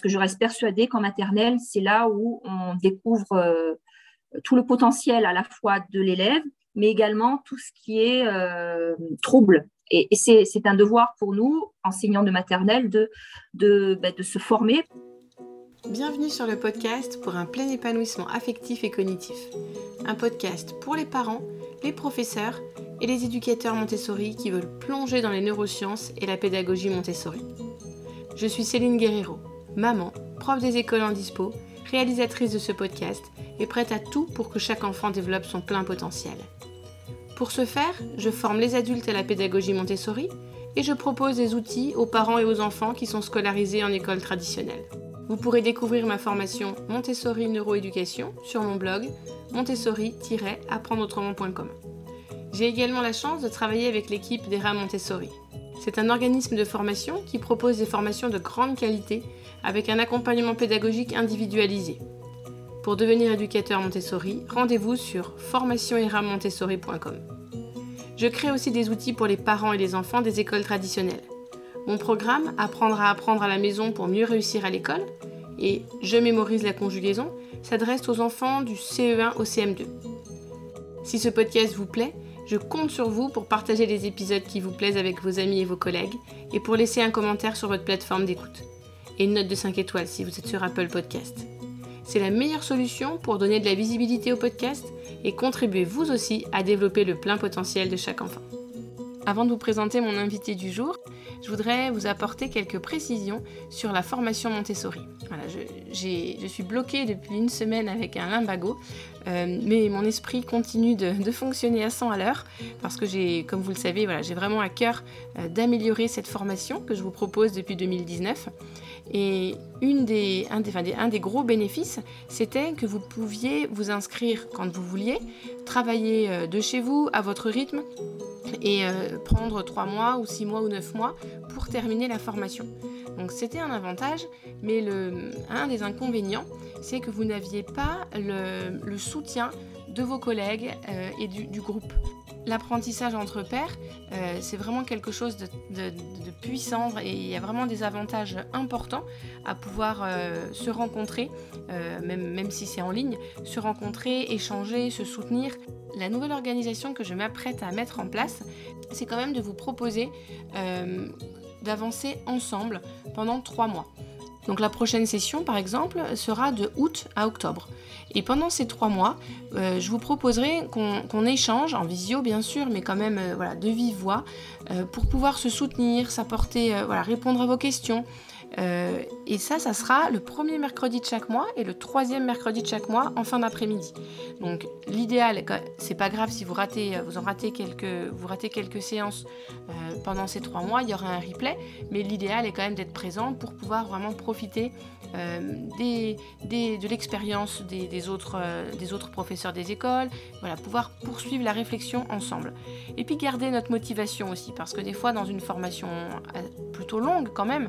que je reste persuadée qu'en maternelle, c'est là où on découvre euh, tout le potentiel à la fois de l'élève, mais également tout ce qui est euh, trouble. Et, c'est un devoir pour nous, enseignants de maternelle, de, bah, de se former. Bienvenue sur le podcast pour un plein épanouissement affectif et cognitif. Un podcast pour les parents, les professeurs et les éducateurs Montessori qui veulent plonger dans les neurosciences et la pédagogie Montessori. Je suis Céline Guerrero, maman, prof des écoles en dispo, réalisatrice de ce podcast et prête à tout pour que chaque enfant développe son plein potentiel. Pour ce faire, je forme les adultes à la pédagogie Montessori et je propose des outils aux parents et aux enfants qui sont scolarisés en école traditionnelle. Vous pourrez découvrir ma formation Montessori Neuroéducation sur mon blog montessori-apprendreautrement.com. J'ai également la chance de travailler avec l'équipe d'ERA Montessori. C'est un organisme de formation qui propose des formations de grande qualité avec un accompagnement pédagogique individualisé. Pour devenir éducateur Montessori, rendez-vous sur formationeramontessori.com. Je crée aussi des outils pour les parents et les enfants des écoles traditionnelles. Mon programme Apprendre à apprendre à la maison pour mieux réussir à l'école et Je mémorise la conjugaison s'adresse aux enfants du CE1 au CM2. Si ce podcast vous plaît, je compte sur vous pour partager les épisodes qui vous plaisent avec vos amis et vos collègues et pour laisser un commentaire sur votre plateforme d'écoute. Et une note de 5 étoiles si vous êtes sur Apple Podcast. C'est la meilleure solution pour donner de la visibilité au podcast et contribuer vous aussi à développer le plein potentiel de chaque enfant. Avant de vous présenter mon invité du jour, je voudrais vous apporter quelques précisions sur la formation Montessori. Voilà, je, suis bloquée depuis une semaine avec un limbago, euh, mais mon esprit continue de, fonctionner à 100 à l'heure parce que j'ai, comme vous le savez, voilà, j'ai vraiment à cœur euh, d'améliorer cette formation que je vous propose depuis 2019. Et une des, un, des, un, des, gros bénéfices, c'était que vous pouviez vous inscrire quand vous vouliez, travailler euh, de chez vous à votre rythme et euh, prendre 3 mois ou 6 mois ou 9 mois pour terminer la formation. Donc c'était un avantage, mais le, un des inconvénients, c'est que vous n'aviez pas le, soutien de vos collègues euh, et du, groupe. L'apprentissage entre pairs, euh, c'est vraiment quelque chose de, puissant et il y a vraiment des avantages importants à pouvoir se rencontrer, même, même si c'est en ligne, se rencontrer, échanger, se soutenir. La nouvelle organisation que je m'apprête à mettre en place, c'est quand même de vous proposer d'avancer ensemble pendant trois mois. Donc la prochaine session, par exemple, sera de août à octobre. Et pendant ces trois mois, euh, je vous proposerai qu'on échange, en visio bien sûr, mais quand même euh, voilà, de vive voix, euh, pour pouvoir se soutenir, s'apporter, voilà, répondre à vos questions, euh, et ça, ça sera le premier mercredi de chaque mois et le troisième mercredi de chaque mois en fin d'après-midi. Donc l'idéal, c'est pas grave si vous ratez, vous en ratez quelques, vous ratez quelques séances euh, pendant ces trois mois, il y aura un replay, mais l'idéal est quand même d'être présent pour pouvoir vraiment profiter euh, de l'expérience des, autres, des autres professeurs des écoles, voilà, pouvoir poursuivre la réflexion ensemble. Et puis garder notre motivation aussi, parce que des fois dans une formation plutôt longue quand même,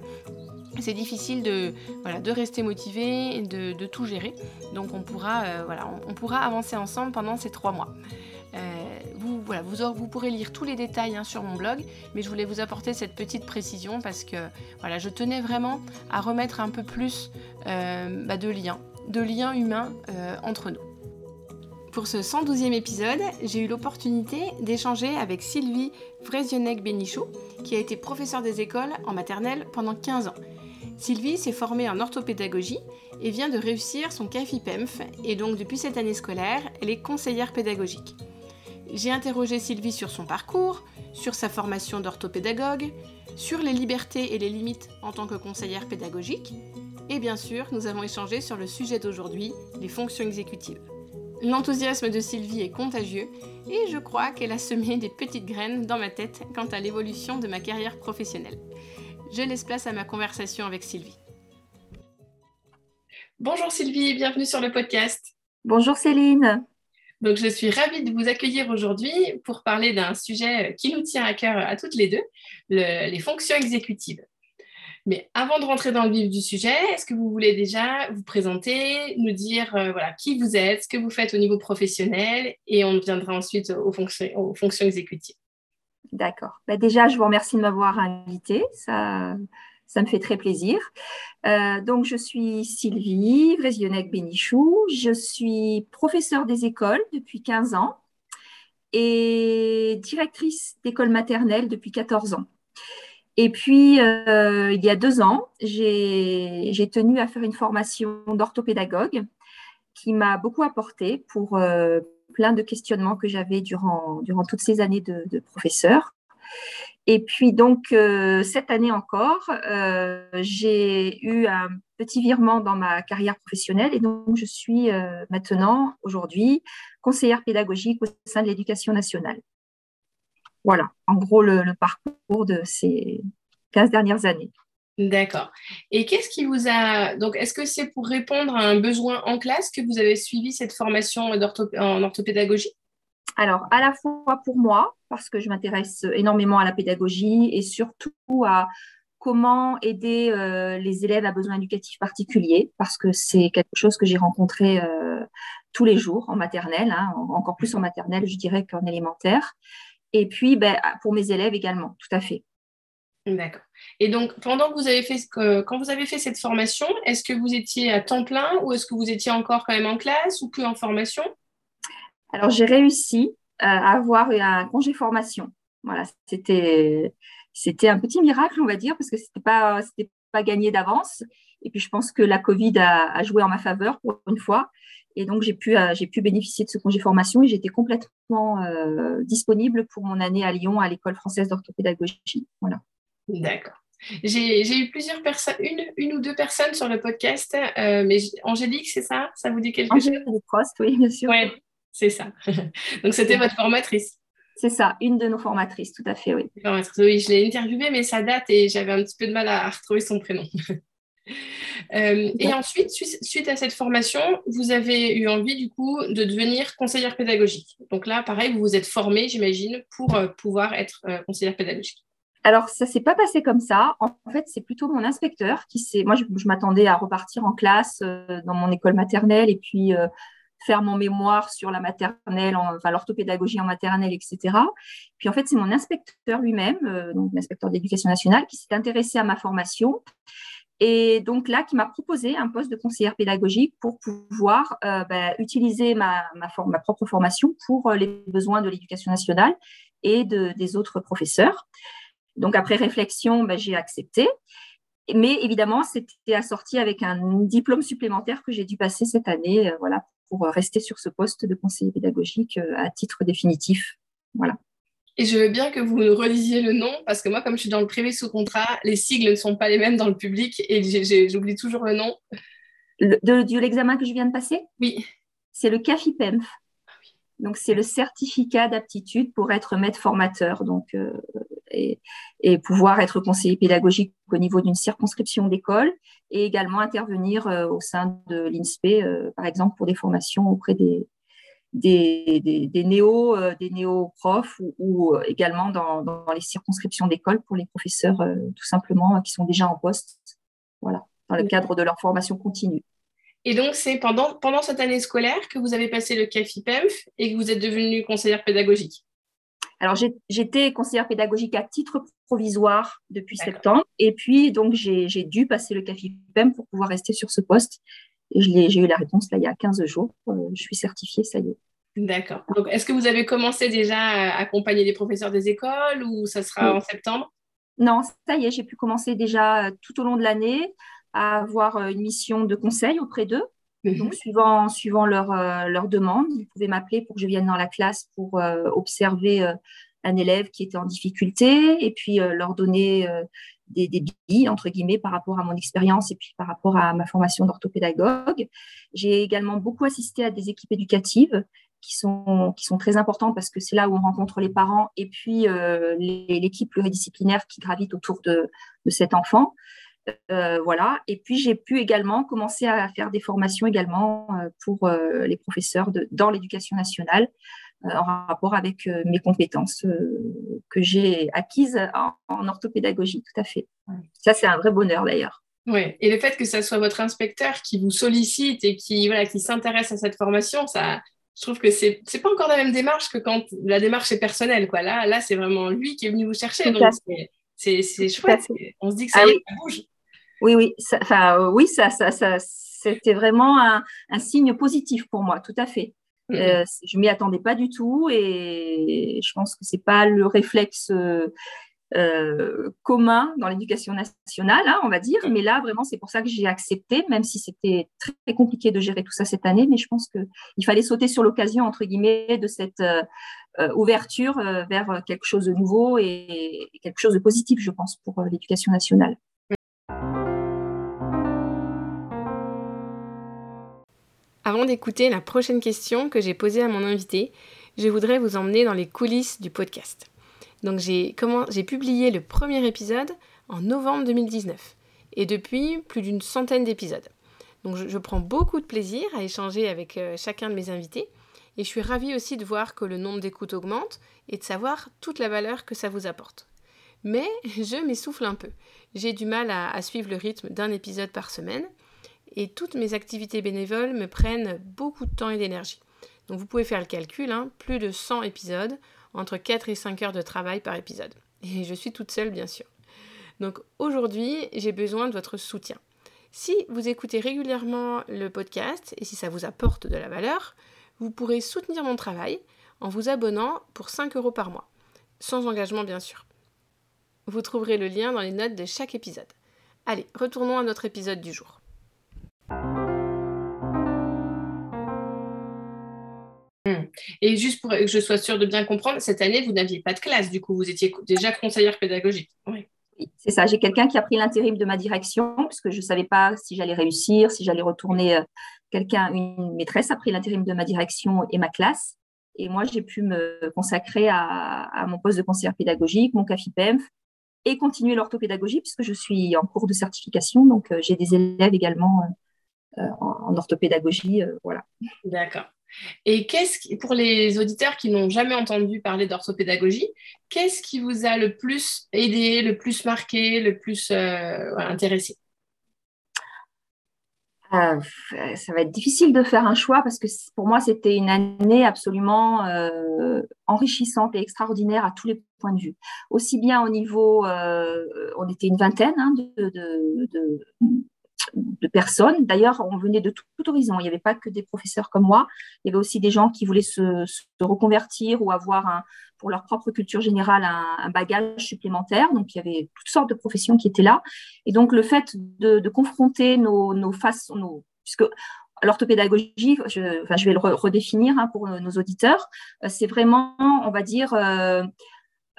c'est difficile de, rester motivé et de, tout gérer. Donc on pourra, euh, on, pourra avancer ensemble pendant ces trois mois. Euh, vous, pourrez lire tous les détails hein, sur mon blog, mais je voulais vous apporter cette petite précision parce que je tenais vraiment à remettre un peu plus euh, bah, de liens, de liens humains entre nous. Pour ce 112e épisode, j'ai eu l'opportunité d'échanger avec Sylvie Vrezionek-Bénichou, qui a été professeure des écoles en maternelle pendant 15 ans. Sylvie s'est formée en orthopédagogie et vient de réussir son CAFIPEMF et donc depuis cette année scolaire, elle est conseillère pédagogique. J'ai interrogé Sylvie sur son parcours, sur sa formation d'orthopédagogue, sur les libertés et les limites en tant que conseillère pédagogique, et bien sûr, nous avons échangé sur le sujet d'aujourd'hui, les fonctions exécutives. L'enthousiasme de Sylvie est contagieux et je crois qu'elle a semé des petites graines dans ma tête quant à l'évolution de ma carrière professionnelle. Je laisse place à ma conversation avec Sylvie. Bonjour Sylvie, bienvenue sur le podcast. Bonjour Céline. Donc je suis ravie de vous accueillir aujourd'hui pour parler d'un sujet qui nous tient à cœur à toutes les deux, les fonctions exécutives. Mais avant de rentrer dans le vif du sujet, est-ce que vous voulez déjà vous présenter, nous dire euh, voilà, qui vous êtes, ce que vous faites au niveau professionnel, et on viendra ensuite aux fonctions, aux fonctions exécutives. D'accord. Bah, déjà, je vous remercie de m'avoir invité. Ça, Ça me fait très plaisir. donc, je suis Sylvie Vrezionek-Bénichou. Je suis professeure des écoles depuis 15 ans et directrice d'école maternelle depuis 14 ans. Et puis, euh, il y a deux ans, j'ai tenu à faire une formation d'orthopédagogue qui m'a beaucoup apporté pour euh, plein de questionnements que j'avais durant, durant toutes ces années de, professeur. Et puis donc, euh, cette année encore, j'ai eu un petit virement dans ma carrière professionnelle et donc je suis maintenant, aujourd'hui, conseillère pédagogique au sein de l'éducation nationale. Voilà, en gros, le, parcours de ces 15 dernières années. D'accord. Et qu'est-ce qui vous a... Donc, est-ce que c'est pour répondre à un besoin en classe que vous avez suivi cette formation en orthopédagogie? Alors, à la fois pour moi, parce que je m'intéresse énormément à la pédagogie et surtout à comment aider euh, les élèves à besoins éducatifs particuliers, parce que c'est quelque chose que j'ai rencontré euh, tous les jours en maternelle, hein, encore plus en maternelle, je dirais qu'en élémentaire. Et puis, ben, pour mes élèves également, tout à fait. D'accord. Et donc, pendant que vous avez fait, quand vous avez fait cette formation, est-ce que vous étiez à temps plein ou est-ce que vous étiez encore quand même en classe ou que en formation? Alors, j'ai réussi euh, à avoir un congé formation. Voilà, c'était, c'était un petit miracle, on va dire, parce que ce n'était pas, c'était pas gagné d'avance. Et puis, je pense que la Covid a, joué en ma faveur pour une fois. Et donc, j'ai pu, euh, j'ai pu bénéficier de ce congé formation et j'étais complètement euh, disponible pour mon année à Lyon à l'école française d'orthopédagogie. Voilà. D'accord. J'ai eu plusieurs personnes, une, une, ou deux personnes sur le podcast, euh, mais Angélique, c'est ça? Ça vous dit quelque chose? Angélique Prost, oui, bien sûr. Oui, c'est ça. Donc, c'était votre formatrice. C'est ça, une de nos formatrices, tout à fait, oui. Oui, je l'ai interviewée, mais ça date et j'avais un petit peu de mal à retrouver son prénom. Euh, et ensuite, suite à cette formation, vous avez eu envie du coup de devenir conseillère pédagogique. Donc là, pareil, vous vous êtes formée, j'imagine, pour euh, pouvoir être conseillère pédagogique. Alors, ça s'est pas passé comme ça. En fait, c'est plutôt mon inspecteur qui s'est. Moi, je, m'attendais à repartir en classe dans mon école maternelle et puis faire mon mémoire sur la maternelle, enfin l'orthopédagogie en maternelle, etc. Puis en fait, c'est mon inspecteur lui-même, donc l'inspecteur d'éducation nationale, qui s'est intéressé à ma formation et donc là, qui m'a proposé un poste de conseillère pédagogique pour pouvoir euh, bah, utiliser ma, ma, ma, propre formation pour euh, les besoins de l'éducation nationale et de, des autres professeurs. Donc après réflexion, bah, j'ai accepté. Mais évidemment, c'était assorti avec un diplôme supplémentaire que j'ai dû passer cette année, euh, voilà, pour rester sur ce poste de conseiller pédagogique à titre définitif. Voilà. Et je veux bien que vous me relisiez le nom, parce que moi, comme je suis dans le privé sous contrat, les sigles ne sont pas les mêmes dans le public et j'oublie toujours le nom. de, l'examen que je viens de passer? Oui. C'est le CAFIPEMF. Ah donc, c'est le certificat d'aptitude pour être maître formateur donc, euh, et, pouvoir être conseiller pédagogique au niveau d'une circonscription d'école et également intervenir euh, au sein de l'INSPE, euh, par exemple, pour des formations auprès des, des, des, néo, euh, néo-profs ou, également dans, dans, les circonscriptions d'école pour les professeurs tout simplement qui sont déjà en poste, voilà, dans le cadre de leur formation continue. Et donc, c'est pendant, pendant cette année scolaire que vous avez passé le CAFIPEMF et que vous êtes devenue conseillère pédagogique? Alors, j'étais conseillère pédagogique à titre provisoire depuis septembre. Et puis, donc, j'ai dû passer le CAFIPEM pour pouvoir rester sur ce poste. Et j'ai eu la réponse là il y a 15 jours. Euh, je suis certifiée, ça y est. D'accord. Donc, est-ce que vous avez commencé déjà à accompagner des professeurs des écoles ou ça sera en septembre? Non, ça y est, j'ai pu commencer déjà euh, tout au long de l'année à avoir euh, une mission de conseil auprès d'eux. Mhm. Donc, suivant, suivant leur, leur demande, ils pouvaient m'appeler pour que je vienne dans la classe pour observer un élève qui était en difficulté et puis leur donner des, billes, entre guillemets, par rapport à mon expérience et puis par rapport à ma formation d'orthopédagogue. J'ai également beaucoup assisté à des équipes éducatives qui sont, qui sont très importantes parce que c'est là où on rencontre les parents et puis euh, l'équipe pluridisciplinaire qui gravite autour de, de cet enfant. Euh, voilà. Et puis j'ai pu également commencer à faire des formations également euh, pour les professeurs de, dans l'éducation nationale euh, en rapport avec euh, mes compétences euh, que j'ai acquises en, orthopédagogie, tout à fait. Ça, c'est un vrai bonheur d'ailleurs. Oui, et le fait que ce soit votre inspecteur qui vous sollicite et qui, voilà, qui s'intéresse à cette formation, ça, je trouve que c'est n'est pas encore la même démarche que quand la démarche est personnelle. Quoi. Là, là c'est vraiment lui qui est venu vous chercher. Donc, C'est chouette. On se dit que ça, ah bouge. Oui, oui, enfin, oui, ça, ça, ça c'était vraiment un, signe positif pour moi, tout à fait. Je euh, je m'y attendais pas du tout et je pense que c'est pas le réflexe euh, euh, commun dans l'éducation nationale, hein, on va dire. Mais là, vraiment, c'est pour ça que j'ai accepté, même si c'était très compliqué de gérer tout ça cette année. Mais je pense qu'il fallait sauter sur l'occasion, entre guillemets, de cette ouverture vers quelque chose de nouveau et quelque chose de positif, je pense, pour l'éducation nationale. Avant d'écouter la prochaine question que j'ai posée à mon invité, je voudrais vous emmener dans les coulisses du podcast. Donc j'ai publié le premier épisode en novembre 2019 et depuis plus d'une centaine d'épisodes. Donc je, prends beaucoup de plaisir à échanger avec euh, chacun de mes invités et je suis ravie aussi de voir que le nombre d'écoutes augmente et de savoir toute la valeur que ça vous apporte. Mais je m'essouffle un peu. J'ai du mal à suivre le rythme d'un épisode par semaine et toutes mes activités bénévoles me prennent beaucoup de temps et d'énergie. Donc vous pouvez faire le calcul, hein, plus de 100 épisodes, entre 4 et 5 heures de travail par épisode. Et je suis toute seule bien sûr. Donc aujourd'hui, j'ai besoin de votre soutien. Si vous écoutez régulièrement le podcast et si ça vous apporte de la valeur, vous pourrez soutenir mon travail en vous abonnant pour 5 euros par mois, sans engagement bien sûr. Vous trouverez le lien dans les notes de chaque épisode. Allez, retournons à notre épisode du jour. Et juste pour que je sois sûre de bien comprendre, cette année, vous n'aviez pas de classe, du coup, vous étiez déjà conseillère pédagogique. Oui. C'est ça, j'ai quelqu'un qui a pris l'intérim de ma direction, puisque je ne savais pas si j'allais réussir, si j'allais retourner. Euh, quelqu'un, une maîtresse a pris l'intérim de ma direction et ma classe. Et moi, j'ai pu me consacrer à, mon poste de conseillère pédagogique, mon CAFIPEMF, et continuer l'orthopédagogie, puisque je suis en cours de certification. Donc, euh, j'ai des élèves également euh, en, orthopédagogie. voilà. D'accord. Et qu'est-ce pour les auditeurs qui n'ont jamais entendu parler d'orthopédagogie, qu'est-ce qui vous a le plus aidé, le plus marqué, le plus euh, intéressé? Euh, ça va être difficile de faire un choix parce que pour moi, c'était une année absolument euh, enrichissante et extraordinaire à tous les points de vue. Aussi bien au niveau, on était une vingtaine hein, de personnes. D'ailleurs, on venait de tout, horizon. Il n'y avait pas que des professeurs comme moi. Il y avait aussi des gens qui voulaient se, reconvertir ou avoir pour leur propre culture générale un, bagage supplémentaire. Donc, il y avait toutes sortes de professions qui étaient là. Et donc, le fait de, confronter nos, façons, nos, puisque l'orthopédagogie, je, vais le redéfinir hein, pour nos auditeurs, euh, c'est vraiment, on va dire, euh,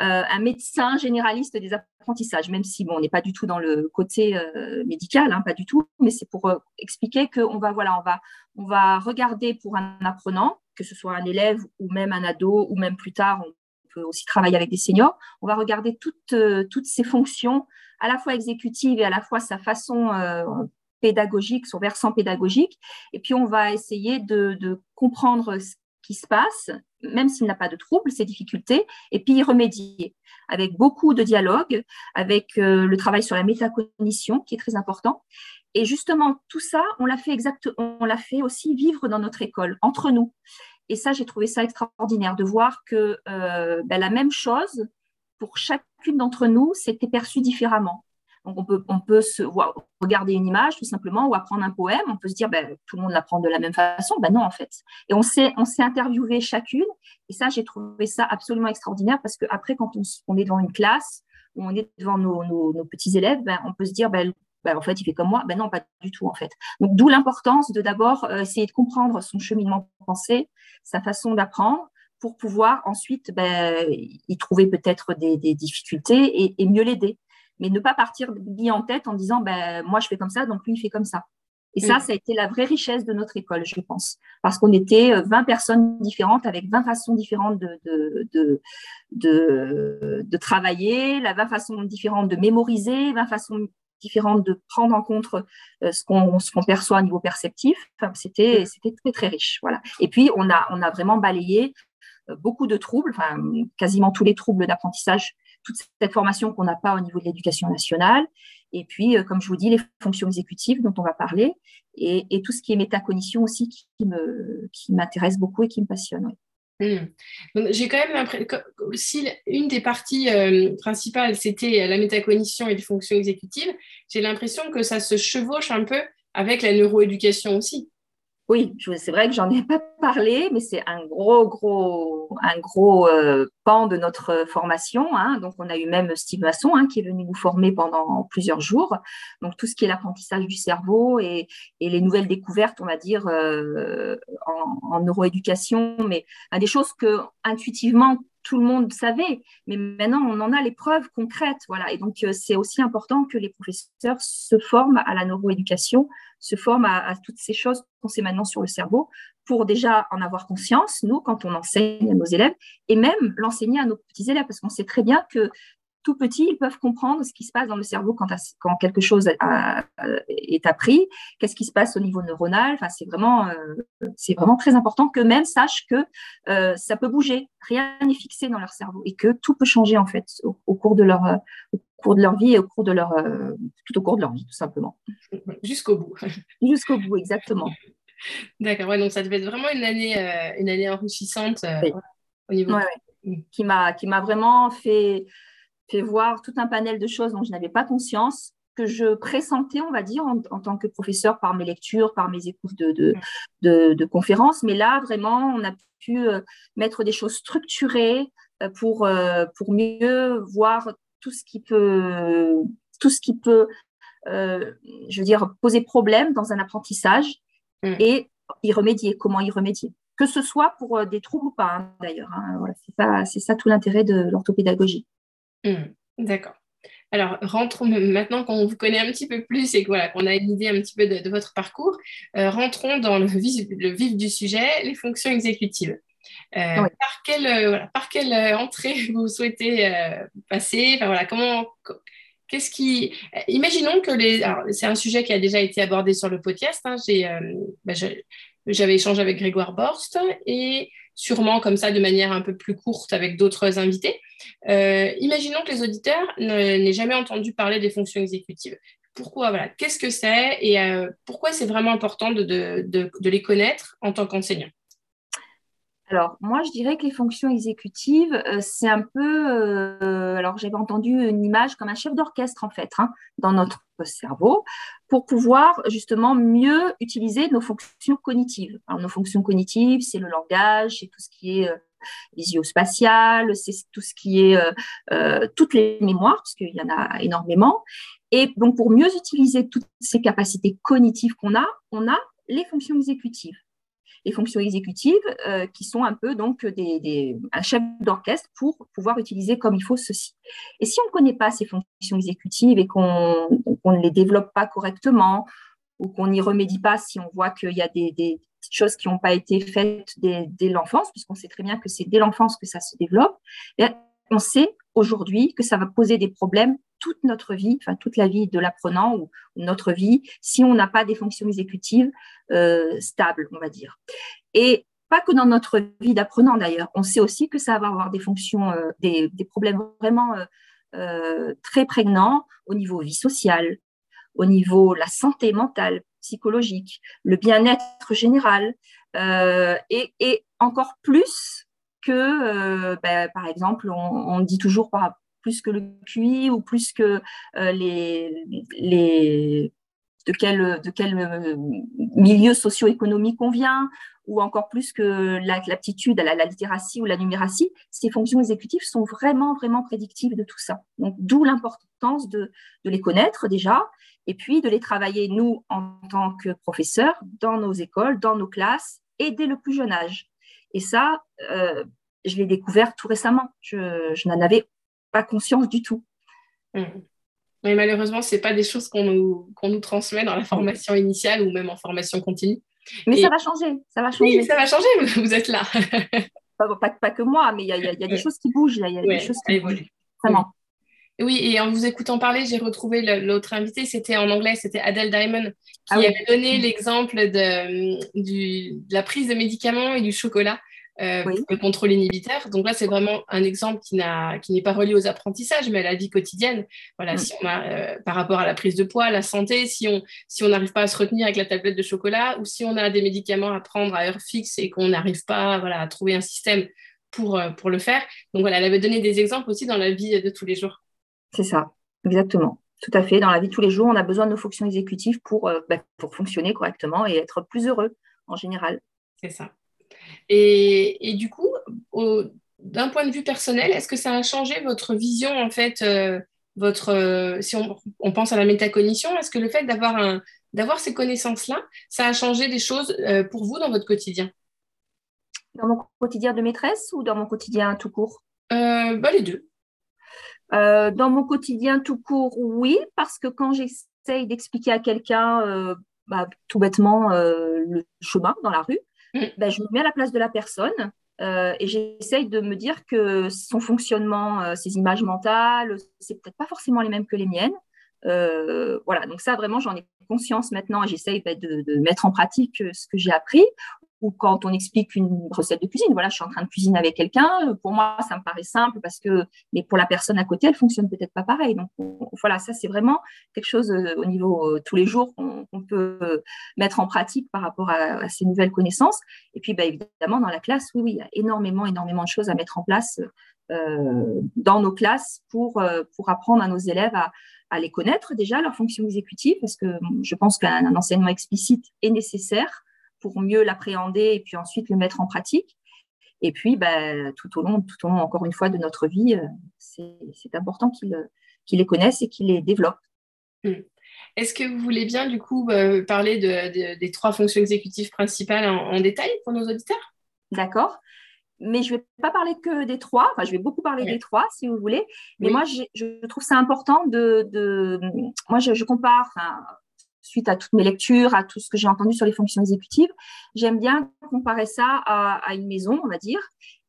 un médecin généraliste des apprentissages, même si bon, on n'est pas du tout dans le côté euh, médical, hein, pas du tout, mais c'est pour euh, expliquer qu'on va, voilà, on va, on va regarder pour un apprenant, que ce soit un élève ou même un ado, ou même plus tard, on peut aussi travailler avec des seniors, on va regarder toutes, toutes ses fonctions, à la fois exécutives et à la fois sa façon pédagogique, son versant pédagogique, et puis on va essayer de, de comprendre ce qui se passe, même s'il n'a pas de trouble, ces difficultés, et puis y remédier avec beaucoup de dialogue, avec euh, le travail sur la métacognition qui est très important. Et justement, tout ça, on l'a fait on l'a fait aussi vivre dans notre école, entre nous. Et ça, j'ai trouvé ça extraordinaire de voir que euh, ben, la même chose pour chacune d'entre nous, c'était perçu différemment. Donc, on peut, on peut se regarder une image tout simplement ou apprendre un poème. On peut se dire, ben, tout le monde l'apprend de la même façon. Ben non, en fait. Et on s'est, interviewé chacune. Et ça, j'ai trouvé ça absolument extraordinaire parce qu'après, quand on, est devant une classe, ou on est devant nos, petits élèves, ben, on peut se dire, ben, ben, en fait, il fait comme moi. Ben non, pas du tout, en fait. Donc, d'où l'importance de d'abord euh, essayer de comprendre son cheminement de pensée, sa façon d'apprendre, pour pouvoir ensuite ben, y trouver peut-être des, difficultés et mieux l'aider mais ne pas partir bien en tête en disant ben, moi je fais comme ça, donc lui il fait comme ça. Et ça, mm. ça a été la vraie richesse de notre école, je pense, parce qu'on était 20 euh, personnes différentes avec 20 façons différentes de, de, de, de, travailler, la 20 façons différentes de mémoriser, 20 façons différentes de prendre en compte euh, ce qu'on perçoit au niveau perceptif. Enfin, c'était mm. très, très riche. Voilà. Et puis, on a, on a vraiment balayé euh, beaucoup de troubles, enfin, quasiment tous les troubles d'apprentissage toute cette formation qu'on n'a pas au niveau de l'éducation nationale. Et puis, euh, comme je vous dis, les fonctions exécutives dont on va parler et, tout ce qui est métacognition aussi qui, me, qui m'intéresse beaucoup et qui me passionne. Hmm. J'ai quand même si une des parties euh, principales, c'était la métacognition et les fonctions exécutives, j'ai l'impression que ça se chevauche un peu avec la neuroéducation aussi. Oui, c'est vrai que j'en ai pas parlé, mais c'est un gros, gros, un gros euh, pan de notre formation. Hein. Donc, on a eu même Steve Masson hein, qui est venu nous former pendant plusieurs jours. Donc, tout ce qui est l'apprentissage du cerveau et, les nouvelles découvertes, on va dire, euh, en, neuroéducation, mais des choses que intuitivement tout le monde savait, mais maintenant on en a les preuves concrètes, voilà. Et donc euh, c'est aussi important que les professeurs se forment à la neuroéducation, se forment à, toutes ces choses qu'on sait maintenant sur le cerveau, pour déjà en avoir conscience, nous, quand on enseigne à nos élèves, et même l'enseigner à nos petits élèves, parce qu'on sait très bien que tout petits, ils peuvent comprendre ce qui se passe dans le cerveau quand, quand quelque chose est appris, qu'est-ce qui se passe au niveau neuronal. Enfin, c'est vraiment, euh, c'est vraiment très important que même sachent que euh, ça peut bouger, rien n'est fixé dans leur cerveau et que tout peut changer en fait au, cours de leur, au cours de leur vie et au cours de leur, euh, tout au cours de leur vie tout simplement. Jusqu'au bout. Jusqu'au bout, exactement. D'accord, ouais, donc ça devait être vraiment une année, une année enrichissante au niveau. Qui m'a, qui m'a vraiment fait fait voir tout un panel de choses dont je n'avais pas conscience, que je pressentais, on va dire, en, tant que professeur par mes lectures, par mes écoutes de, de, conférences. Mais là, vraiment, on a pu euh, mettre des choses structurées euh, pour, euh, pour mieux voir tout ce qui peut, tout ce qui peut je veux dire, poser problème dans un apprentissage mm. et y remédier, comment y remédier. Que ce soit pour des troubles ou pas, hein, d'ailleurs. Hein. c'est ça, ça tout l'intérêt de l'orthopédagogie. Hmm, d'accord. Alors, rentrons maintenant qu'on vous connaît un petit peu plus et qu'on voilà, a une idée un petit peu de, votre parcours, euh, rentrons dans le vif, le vif, du sujet, les fonctions exécutives. Euh, par quelle, euh, par quelle entrée vous souhaitez passer? Enfin, voilà, comment, Qu'est-ce qui. Imaginons que les. c'est un sujet qui a déjà été abordé sur le podcast. Hein. Bah, j'avais échangé avec Grégoire Borst et sûrement comme ça de manière un peu plus courte avec d'autres invités. Euh, imaginons que les auditeurs n'aient jamais entendu parler des fonctions exécutives. Pourquoi voilà, Qu'est-ce que c'est et euh, pourquoi c'est vraiment important de, de, les connaître en tant qu'enseignant alors, moi, je dirais que les fonctions exécutives, euh, c'est un peu. Euh, alors, j'avais entendu une image comme un chef d'orchestre, en fait, hein, dans notre cerveau, pour pouvoir justement mieux utiliser nos fonctions cognitives. Alors, nos fonctions cognitives, c'est le langage, c'est tout ce qui est euh, visio-spatial, c'est tout ce qui est toutes les mémoires, parce qu'il y en a énormément. Et donc, pour mieux utiliser toutes ces capacités cognitives qu'on a, on a les fonctions exécutives les fonctions exécutives euh, qui sont un peu donc des, un chef d'orchestre pour pouvoir utiliser comme il faut ceci. Et si on ne connaît pas ces fonctions exécutives et qu'on ne les développe pas correctement ou qu'on n'y remédie pas si on voit qu'il y a des, choses qui n'ont pas été faites dès, dès l'enfance, puisqu'on sait très bien que c'est dès l'enfance que ça se développe, on sait aujourd'hui que ça va poser des problèmes toute notre vie, enfin toute la vie de l'apprenant ou, notre vie, si on n'a pas des fonctions exécutives euh, stables, on va dire. Et pas que dans notre vie d'apprenant d'ailleurs, on sait aussi que ça va avoir des fonctions, euh, des, problèmes vraiment euh, très prégnants au niveau vie sociale, au niveau la santé mentale, psychologique, le bien-être général, et, encore plus que, ben, par exemple, on, on, dit toujours par, plus que le QI ou plus que euh, les, les, de quel, de quel euh, milieu socio-économique on vient, ou encore plus que l'aptitude à la, littératie ou la numératie, ces fonctions exécutives sont vraiment, vraiment prédictives de tout ça. Donc, d'où l'importance de, de, les connaître déjà, et puis de les travailler, nous, en tant que professeurs, dans nos écoles, dans nos classes, et dès le plus jeune âge. Et ça, euh, je l'ai découvert tout récemment. Je, je n'en avais pas conscience du tout. Mmh. Mais malheureusement, ce n'est pas des choses qu'on nous, qu'on nous transmet dans la formation initiale ou même en formation continue. Mais ça va changer, ça va changer. Oui, ça va changer, vous êtes là. pas, pas, que moi, mais il y a, y a, des choses qui bougent, il y a, des choses qui bougent. Vraiment. Oui, et en vous écoutant parler, j'ai retrouvé l'autre invité, c'était en anglais, c'était Adele Diamond, qui ah avait donné l'exemple de, de, la prise de médicaments et du chocolat euh, le contrôle inhibiteur. Donc là, c'est vraiment un exemple qui n'est pas relié aux apprentissages, mais à la vie quotidienne. Voilà, mm. si on a, euh, par rapport à la prise de poids, la santé, si on si n'arrive pas à se retenir avec la tablette de chocolat, ou si on a des médicaments à prendre à heure fixe et qu'on n'arrive pas voilà, à trouver un système pour, euh, pour le faire. Donc voilà, elle avait donné des exemples aussi dans la vie de tous les jours. C'est ça, exactement. Tout à fait. Dans la vie de tous les jours, on a besoin de nos fonctions exécutives pour, bah, pour fonctionner correctement et être plus heureux en général. C'est ça. Et, du coup, d'un point de vue personnel, est-ce que ça a changé votre vision, en fait, euh, votre, euh, si on, pense à la métacognition, est-ce que le fait d'avoir, d'avoir ces connaissances-là, ça a changé des choses euh, pour vous dans votre quotidien? Dans mon quotidien de maîtresse ou dans mon quotidien tout court? Bah, Les deux. dans mon quotidien tout court, oui, parce que quand j'essaye d'expliquer à quelqu'un bah, tout bêtement le chemin dans la rue. Ben, je me mets à la place de la personne euh, et j'essaye de me dire que son fonctionnement, euh, ses images mentales, c'est peut-être pas forcément les mêmes que les miennes. Euh, voilà, donc ça vraiment j'en ai conscience maintenant et j'essaye ben, de, mettre en pratique ce que j'ai appris ou quand on explique une recette de cuisine. Voilà, je suis en train de cuisiner avec quelqu'un. Pour moi, ça me paraît simple parce que, mais pour la personne à côté, elle fonctionne peut-être pas pareil. Donc voilà, ça c'est vraiment quelque chose euh, au niveau euh, tous les jours qu'on peut euh, mettre en pratique par rapport à, ces nouvelles connaissances. Et puis, bah, évidemment, dans la classe, oui, il y a énormément, énormément de choses à mettre en place dans nos classes pour, pour apprendre à nos élèves à, les connaître déjà, leurs fonctions exécutives, parce que je pense qu'un enseignement explicite est nécessaire pour mieux l'appréhender et puis ensuite le mettre en pratique. Et puis, bah, tout, au long, tout au long, encore une fois, de notre vie, euh, c'est important qu'ils les connaissent et qu'ils les développent. Hmm. Est-ce que vous voulez bien, du coup, euh, parler de, des trois fonctions exécutives principales en, détail pour nos auditeurs? D'accord. Mais je ne vais pas parler que des trois, enfin, je vais beaucoup parler des trois, si vous voulez. Mais moi, je trouve ça important de. de moi, je, je compare, suite à toutes mes lectures, à tout ce que j'ai entendu sur les fonctions exécutives, j'aime bien comparer ça à, une maison, on va dire.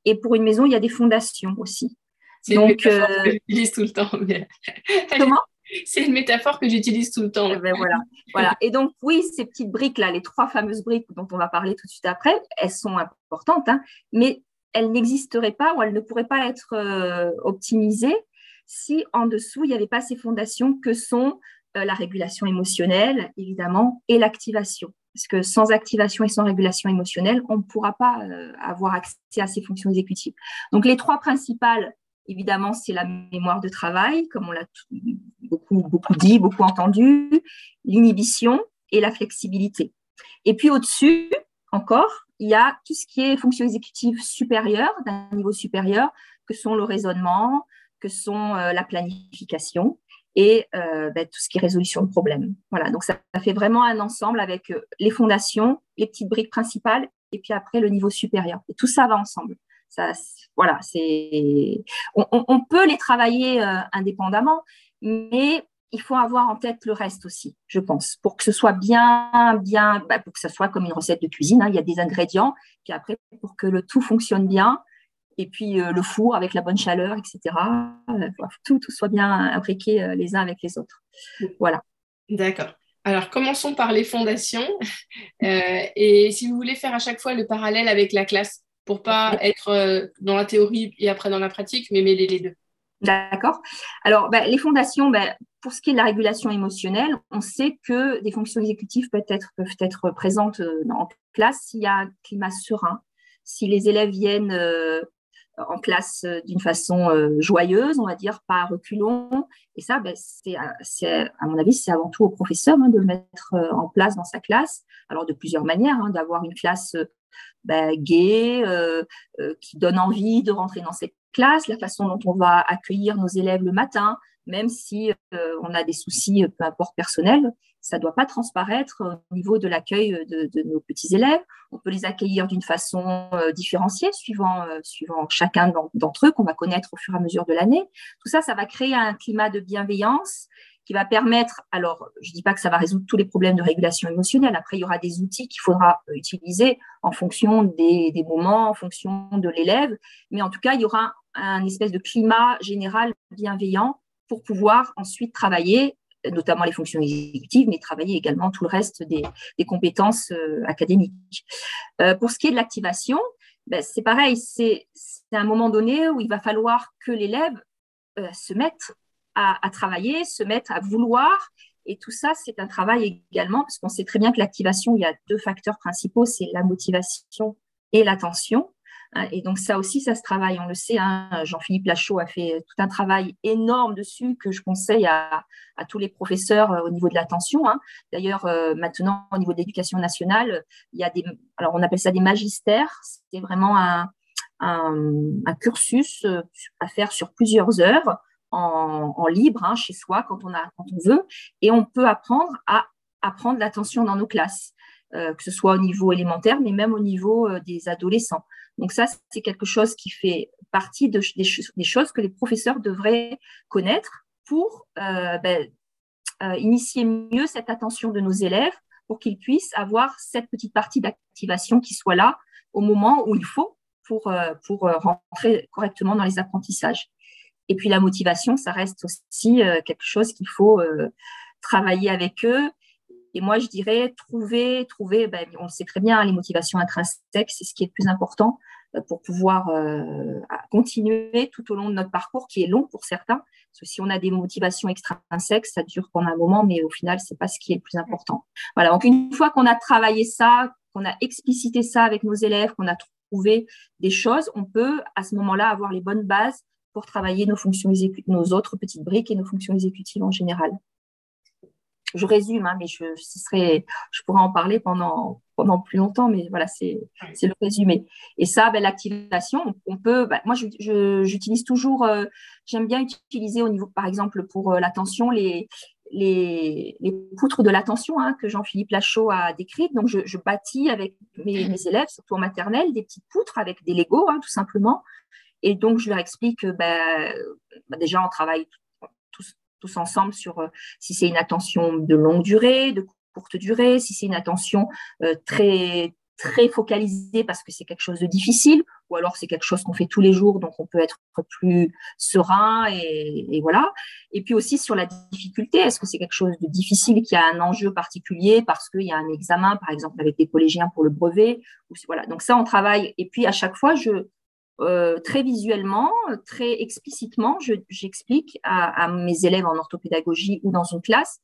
Et pour une maison, il y a des fondations aussi. C'est une métaphore que euh, j'utilise tout le temps. Comment? C'est une métaphore que j'utilise tout le temps. Eh ben voilà, voilà. Et donc, oui, ces petites briques-là, les trois fameuses briques dont on va parler tout de suite après, elles sont importantes, hein, mais elles n'existeraient pas ou elles ne pourraient pas être euh, optimisées si en dessous, il n'y avait pas ces fondations que sont la régulation émotionnelle, évidemment, et l'activation. Parce que sans activation et sans régulation émotionnelle, on ne pourra pas euh, avoir accès à ces fonctions exécutives. Donc, les trois principales, évidemment, c'est la mémoire de travail, comme on l'a beaucoup, beaucoup dit, beaucoup entendu, l'inhibition et la flexibilité. Et puis, au-dessus, encore, il y a tout ce qui est fonctions exécutives supérieures, d'un niveau supérieur, que sont le raisonnement, que sont euh, la planification, et euh, ben, tout ce qui est résolution de problèmes. Voilà, donc ça, fait vraiment un ensemble avec euh, les fondations, les petites briques principales et puis après le niveau supérieur. Et tout ça va ensemble. Ça, voilà, c'est on, peut les travailler euh, indépendamment, mais il faut avoir en tête le reste aussi, je pense, pour que ce soit bien, bien, ben, pour que ce soit comme une recette de cuisine. Hein, il y a des ingrédients, puis après pour que le tout fonctionne bien, et puis euh, le four avec la bonne chaleur, etc. Euh, tout, tout soit bien imbriqué euh, les uns avec les autres. Voilà. D'accord. Alors, commençons par les fondations. et si vous voulez faire à chaque fois le parallèle avec la classe, pour pas être dans la théorie et après dans la pratique, mais mêler les deux. D'accord. Alors, bah, les fondations, bah, pour ce qui est de la régulation émotionnelle, on sait que des fonctions exécutives peuvent être présentes en classe s'il y a un climat serein, si les élèves viennent en classe euh, d'une façon euh, joyeuse, on va dire, pas reculons. Et ça, ben, c'est, à mon avis, c'est avant tout au professeur hein, de le mettre euh, en place dans sa classe. Alors, de plusieurs manières, hein, d'avoir une classe ben, gaie, qui donne envie de rentrer dans cette classe, la façon dont on va accueillir nos élèves le matin, même si on a des soucis, peu importe personnels, ça ne doit pas transparaître au niveau de l'accueil de, nos petits élèves. On peut les accueillir d'une façon euh, différenciée, suivant, euh, suivant chacun d'entre eux, qu'on va connaître au fur et à mesure de l'année. Tout ça, ça va créer un climat de bienveillance qui va permettre, alors je ne dis pas que ça va résoudre tous les problèmes de régulation émotionnelle, après il y aura des outils qu'il faudra utiliser en fonction des moments, en fonction de l'élève, mais en tout cas il y aura un espèce de climat général bienveillant pour pouvoir ensuite travailler notamment les fonctions exécutives, mais travailler également tout le reste des, compétences euh, académiques. Euh, pour ce qui est de l'activation, ben, c'est pareil, c'est un moment donné où il va falloir que l'élève se mette à, travailler, se mette à vouloir. Et tout ça, c'est un travail également, parce qu'on sait très bien que l'activation, il y a deux facteurs principaux, c'est la motivation et l'attention. Hein, et donc ça aussi, ça se travaille, on le sait. Hein, Jean-Philippe Lachaud a fait tout un travail énorme dessus que je conseille à, tous les professeurs euh, au niveau de l'attention. Hein. D'ailleurs, euh, maintenant, au niveau de l'éducation nationale, il y a des, alors on appelle ça des magistères. C'est vraiment un, cursus euh, à faire sur plusieurs heures en, libre, chez soi, quand on, a, quand on veut. Et on peut apprendre à apprendre l'attention dans nos classes. que ce soit au niveau élémentaire, mais même au niveau des adolescents. Donc ça, c'est quelque chose qui fait partie de, des, choses que les professeurs devraient connaître pour euh, ben, euh, initier mieux cette attention de nos élèves pour qu'ils puissent avoir cette petite partie d'activation qui soit là au moment où il faut pour, euh, pour rentrer correctement dans les apprentissages. Et puis la motivation, ça reste aussi quelque chose qu'il faut travailler avec eux et moi, je dirais trouver, trouver, ben, on le sait très bien, les motivations intrinsèques, c'est ce qui est le plus important euh, pour pouvoir euh, continuer tout au long de notre parcours, qui est long pour certains. Parce que si on a des motivations extrinsèques, ça dure pendant un moment, mais au final, c'est pas ce qui est le plus important. Voilà. Donc une fois qu'on a travaillé ça, qu'on a explicité ça avec nos élèves, qu'on a trouvé des choses, on peut à ce moment-là avoir les bonnes bases pour travailler nos fonctions nos autres petites briques et nos fonctions exécutives en général je résume, hein, mais je, ce serait, je pourrais en parler pendant, pendant plus longtemps, mais voilà, c'est le résumé. Et ça, ben, l'activation, on peut, ben, moi, j'utilise toujours, euh, j'aime bien utiliser au niveau, par exemple, pour euh, l'attention, les, les, les, poutres de l'attention hein, que Jean-Philippe Lachaud a décrites. Donc, je, je bâtis avec mes, mes, élèves, surtout en maternelle, des petites poutres avec des Legos, hein, tout simplement. Et donc, je leur explique, ben, ben déjà, on travaille tous ensemble sur euh, si c'est une attention de longue durée, de courte durée, si c'est une attention euh, très très focalisée parce que c'est quelque chose de difficile, ou alors c'est quelque chose qu'on fait tous les jours, donc on peut être plus serein et, voilà. Et puis aussi sur la difficulté, est-ce que c'est quelque chose de difficile qui a un enjeu particulier parce qu'il y a un examen, par exemple avec des collégiens pour le brevet, ou voilà. Donc ça on travaille. Et puis à chaque fois je euh, très visuellement, très explicitement, j'explique à, mes élèves en orthopédagogie ou dans une classe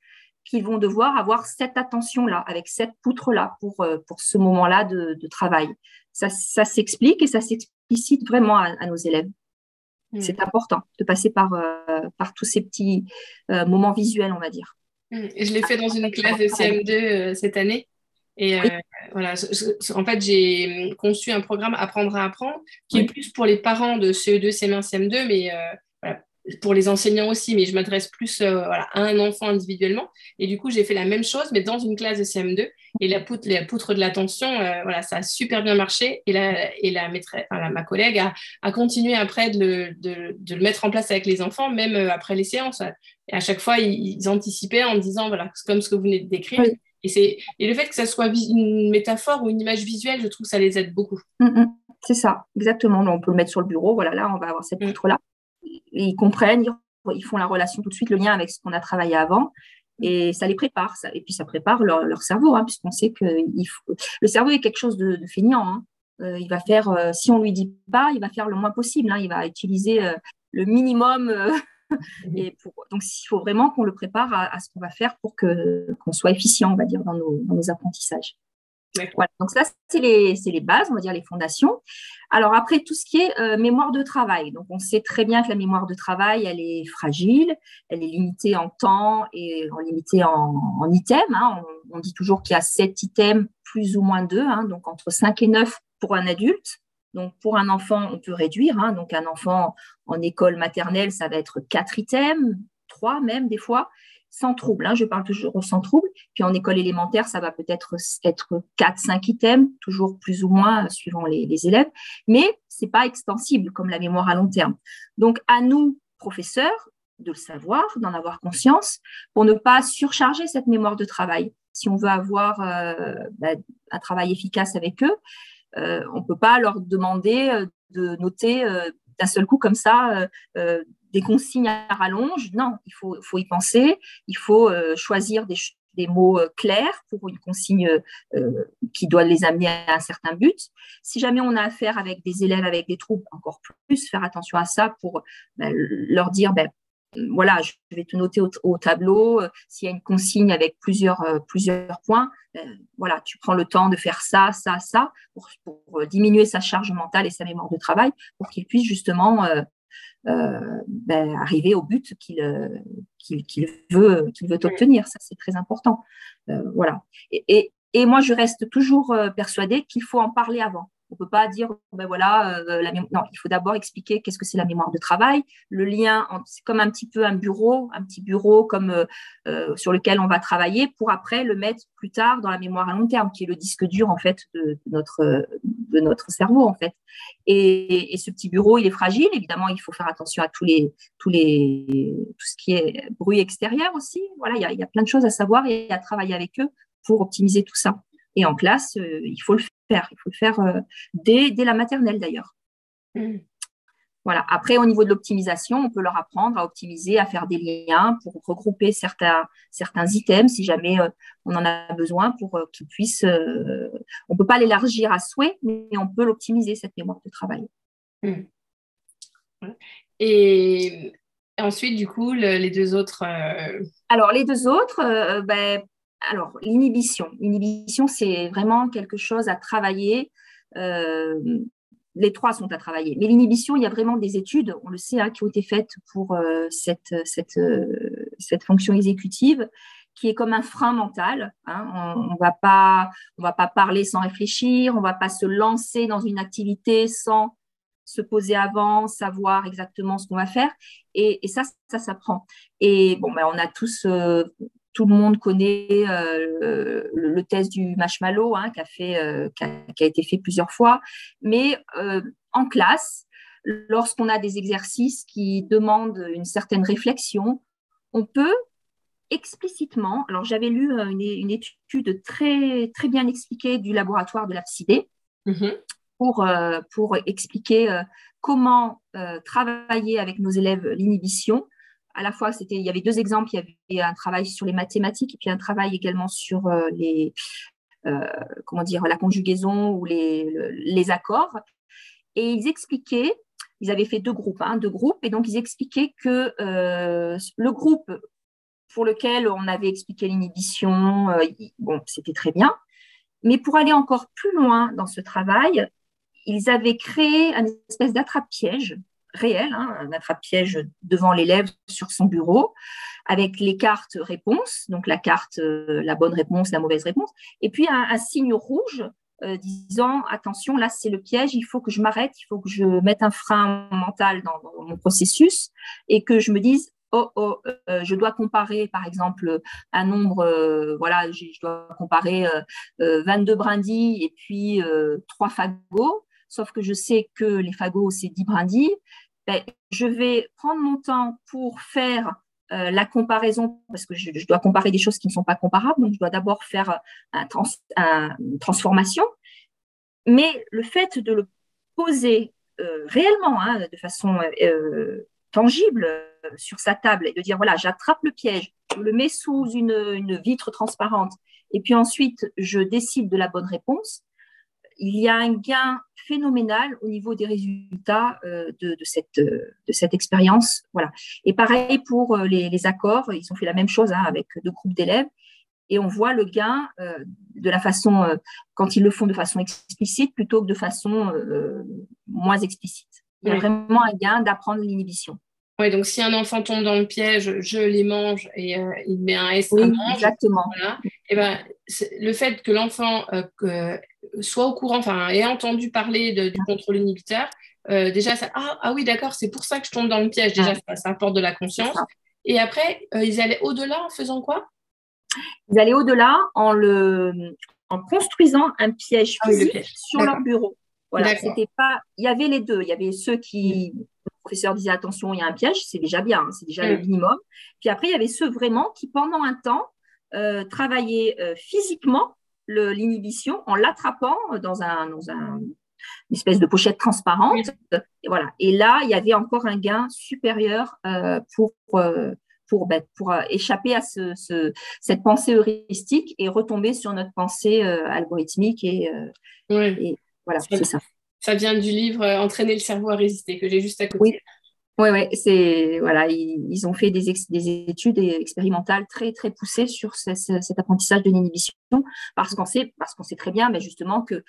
qu'ils vont devoir avoir cette attention-là, avec cette poutre-là pour, euh, pour ce moment-là de, travail. Ça, s'explique et ça s'explicite vraiment à, nos élèves. Mmh. C'est important de passer par, euh, par tous ces petits moments visuels, on va dire. Mmh. je l'ai fait dans une classe de CM2 cette année. Et euh, voilà, en fait, j'ai conçu un programme Apprendre à apprendre qui est plus pour les parents de CE2, CM1, CM2, mais euh, pour les enseignants aussi, mais je m'adresse plus euh, voilà, à un enfant individuellement. Et du coup, j'ai fait la même chose, mais dans une classe de CM2. Et la poutre, la poutre de l'attention, voilà, ça a super bien marché. Et, la, et la maîtresse, ma collègue a, a continué après de le, de, de le, mettre en place avec les enfants, même après les séances. Et à chaque fois, ils, anticipaient en disant, voilà, comme ce que vous venez de décrire. Et, et le fait que ça soit une métaphore ou une image visuelle, je trouve que ça les aide beaucoup. Mm, mm. c'est ça, exactement. on peut le mettre sur le bureau. Voilà, là, on va avoir cette poutre-là. Ils comprennent, ils font la relation tout de suite, le lien avec ce qu'on a travaillé avant. Et ça les prépare. Ça, et puis, ça prépare leur, cerveau, hein, puisqu'on sait que faut... le cerveau est quelque chose de, de feignant. Hein. Euh, il va faire, euh, si on lui dit pas, il va faire le moins possible. Hein. Il va utiliser euh, le minimum Et donc, il faut vraiment qu'on le prépare à, ce qu'on va faire pour qu'on soit efficient, on va dire, dans nos, apprentissages. donc ça, c'est les, les, bases, on va dire les fondations. Alors après, tout ce qui est euh, mémoire de travail. Donc on sait très bien que la mémoire de travail, elle est fragile, elle est limitée en temps et limitée en, en items. Hein. On, dit toujours qu'il y a sept items, plus ou moins deux, hein. donc entre 5 et 9 pour un adulte. Donc, pour un enfant, on peut réduire. Hein. Donc, un enfant en école maternelle, ça va être quatre items, trois même des fois, sans trouble. Hein. Je parle toujours sans trouble. Puis en école élémentaire, ça va peut-être être quatre, cinq items, toujours plus ou moins suivant les, élèves. Mais c'est pas extensible comme la mémoire à long terme. Donc, à nous, professeurs, de le savoir, d'en avoir conscience, pour ne pas surcharger cette mémoire de travail. Si on veut avoir euh, bah, un travail efficace avec eux, on ne peut pas leur demander euh, de noter euh, d'un seul coup comme ça des consignes à rallonge. Non, il faut, y penser. Il faut choisir des, mots clairs pour une consigne qui doit les amener à un certain but. Si jamais on a affaire avec des élèves avec des troubles, encore plus faire attention à ça pour ben, leur dire ben, voilà, je vais te noter au, tableau. Euh, s'il y a une consigne avec plusieurs, euh, plusieurs points, ben, voilà, tu prends le temps de faire ça, ça, ça, pour, pour, diminuer sa charge mentale et sa mémoire de travail, pour qu'il puisse justement ben, arriver au but qu'il veut, qu'il veut obtenir. Ça, c'est très important. voilà. et, et moi, je reste toujours euh, persuadée qu'il faut en parler avant. On ne peut pas dire, ben voilà, euh, la non, il faut d'abord expliquer qu'est-ce que c'est la mémoire de travail. Le lien, c'est comme un petit peu un bureau, un petit bureau comme euh, sur lequel on va travailler pour après le mettre plus tard dans la mémoire à long terme, qui est le disque dur en fait de, notre de notre cerveau en fait. Et, ce petit bureau, il est fragile. Évidemment, il faut faire attention à tous les tous les tout ce qui est bruit extérieur aussi. Voilà, il y a plein de choses à savoir et à travailler avec eux pour optimiser tout ça. Et en classe, euh, il faut le faire. Il faut le faire euh, dès, dès, la maternelle d'ailleurs. Mm. Voilà. Après, au niveau de l'optimisation, on peut leur apprendre à optimiser, à faire des liens pour regrouper certains, certains items si jamais euh, on en a besoin pour qu'ils puissent. on ne peut pas l'élargir à souhait, mais on peut l'optimiser, cette mémoire de travail. Mm. Et ensuite, du coup, les deux autres. Alors, les deux autres, ben, alors, l'inhibition. L'inhibition, c'est vraiment quelque chose à travailler. Euh, les trois sont à travailler. Mais l'inhibition, il y a vraiment des études, on le sait, hein, qui ont été faites pour euh, cette, cette, euh, cette, fonction exécutive, qui est comme un frein mental. Hein. On ne va, pas, va pas parler sans réfléchir, on ne va pas se lancer dans une activité sans se poser avant, savoir exactement ce qu'on va faire. Et, ça, ça s'apprend. Et bon, ben, on a tous tout le monde connaît euh, le, test du marshmallow hein, qui, a fait, euh, qui, a, été fait plusieurs fois. Mais euh, en classe, lorsqu'on a des exercices qui demandent une certaine réflexion, on peut explicitement, alors j'avais lu une, étude très, très bien expliquée du laboratoire de la mm-hmm. pour, pour expliquer comment travailler avec nos élèves l'inhibition à la fois, c'était, il y avait deux exemples. Il y avait un travail sur les mathématiques et puis un travail également sur euh, les, euh, comment dire, la conjugaison ou les, les, accords. Et ils expliquaient, ils avaient fait deux groupes, hein, deux groupes, et donc ils expliquaient que euh, le groupe pour lequel on avait expliqué l'inhibition, bon, c'était très bien. Mais pour aller encore plus loin dans ce travail, ils avaient créé une espèce d'attrape-piège réel, hein, un attrape-piège devant l'élève sur son bureau, avec les cartes réponses, donc la carte, euh, la bonne réponse, la mauvaise réponse, et puis un, signe rouge euh, disant attention, là c'est le piège, il faut que je m'arrête, il faut que je mette un frein mental dans, mon processus et que je me dise oh, oh euh, je dois comparer par exemple un nombre, voilà, je dois comparer 22 brindilles et puis 3 fagots sauf que je sais que les fagots, c'est 10 brindilles, ben, je vais prendre mon temps pour faire euh, la comparaison, parce que je, dois comparer des choses qui ne sont pas comparables, donc je dois d'abord faire un une transformation. Mais le fait de le poser euh, réellement, hein, de façon euh, tangible sur sa table, et de dire, voilà, j'attrape le piège, je le mets sous une vitre transparente, et puis ensuite, je décide de la bonne réponse, il y a un gain phénoménal au niveau des résultats euh, de, cette, euh, de cette expérience. Voilà. Et pareil pour euh, les, accords, ils ont fait la même chose hein, avec deux groupes d'élèves. Et on voit le gain de la façon, quand ils le font de façon explicite plutôt que de façon moins explicite. Il y a vraiment un gain d'apprendre l'inhibition. Donc si un enfant tombe dans le piège, je les mange et il met un S oui, Exactement. Et eh ben, le fait que l'enfant soit au courant, enfin, ait entendu parler du contrôle inhibiteur, euh, déjà, ça, ah, ah, oui, d'accord, c'est pour ça que je tombe dans le piège. Déjà, ça, apporte de la conscience. Et après, euh, ils allaient au-delà en faisant quoi? Ils allaient au-delà en, le, en construisant un piège ah physique sur leur bureau. Voilà, c'était pas. Il y avait les deux. Il y avait ceux qui, mm. le professeur disait attention, il y a un piège, c'est déjà bien, hein, c'est déjà le mm. minimum. Puis après, il y avait ceux vraiment qui, pendant un temps, euh, travaillaient physiquement l'inhibition en l'attrapant dans, un, dans un, une espèce de pochette transparente. Et, voilà. et là, il y avait encore un gain supérieur euh, pour, euh, pour, ben, pour échapper à ce, cette pensée heuristique et retomber sur notre pensée algorithmique. Et, et voilà, c'est ça. Ça vient du livre Entraîner le cerveau à résister que j'ai juste à côté. Oui. Oui, c'est voilà, ils, ont fait des, des, études expérimentales très très poussées sur cet apprentissage de l'inhibition parce qu'on sait parce qu'on sait très bien, mais justement que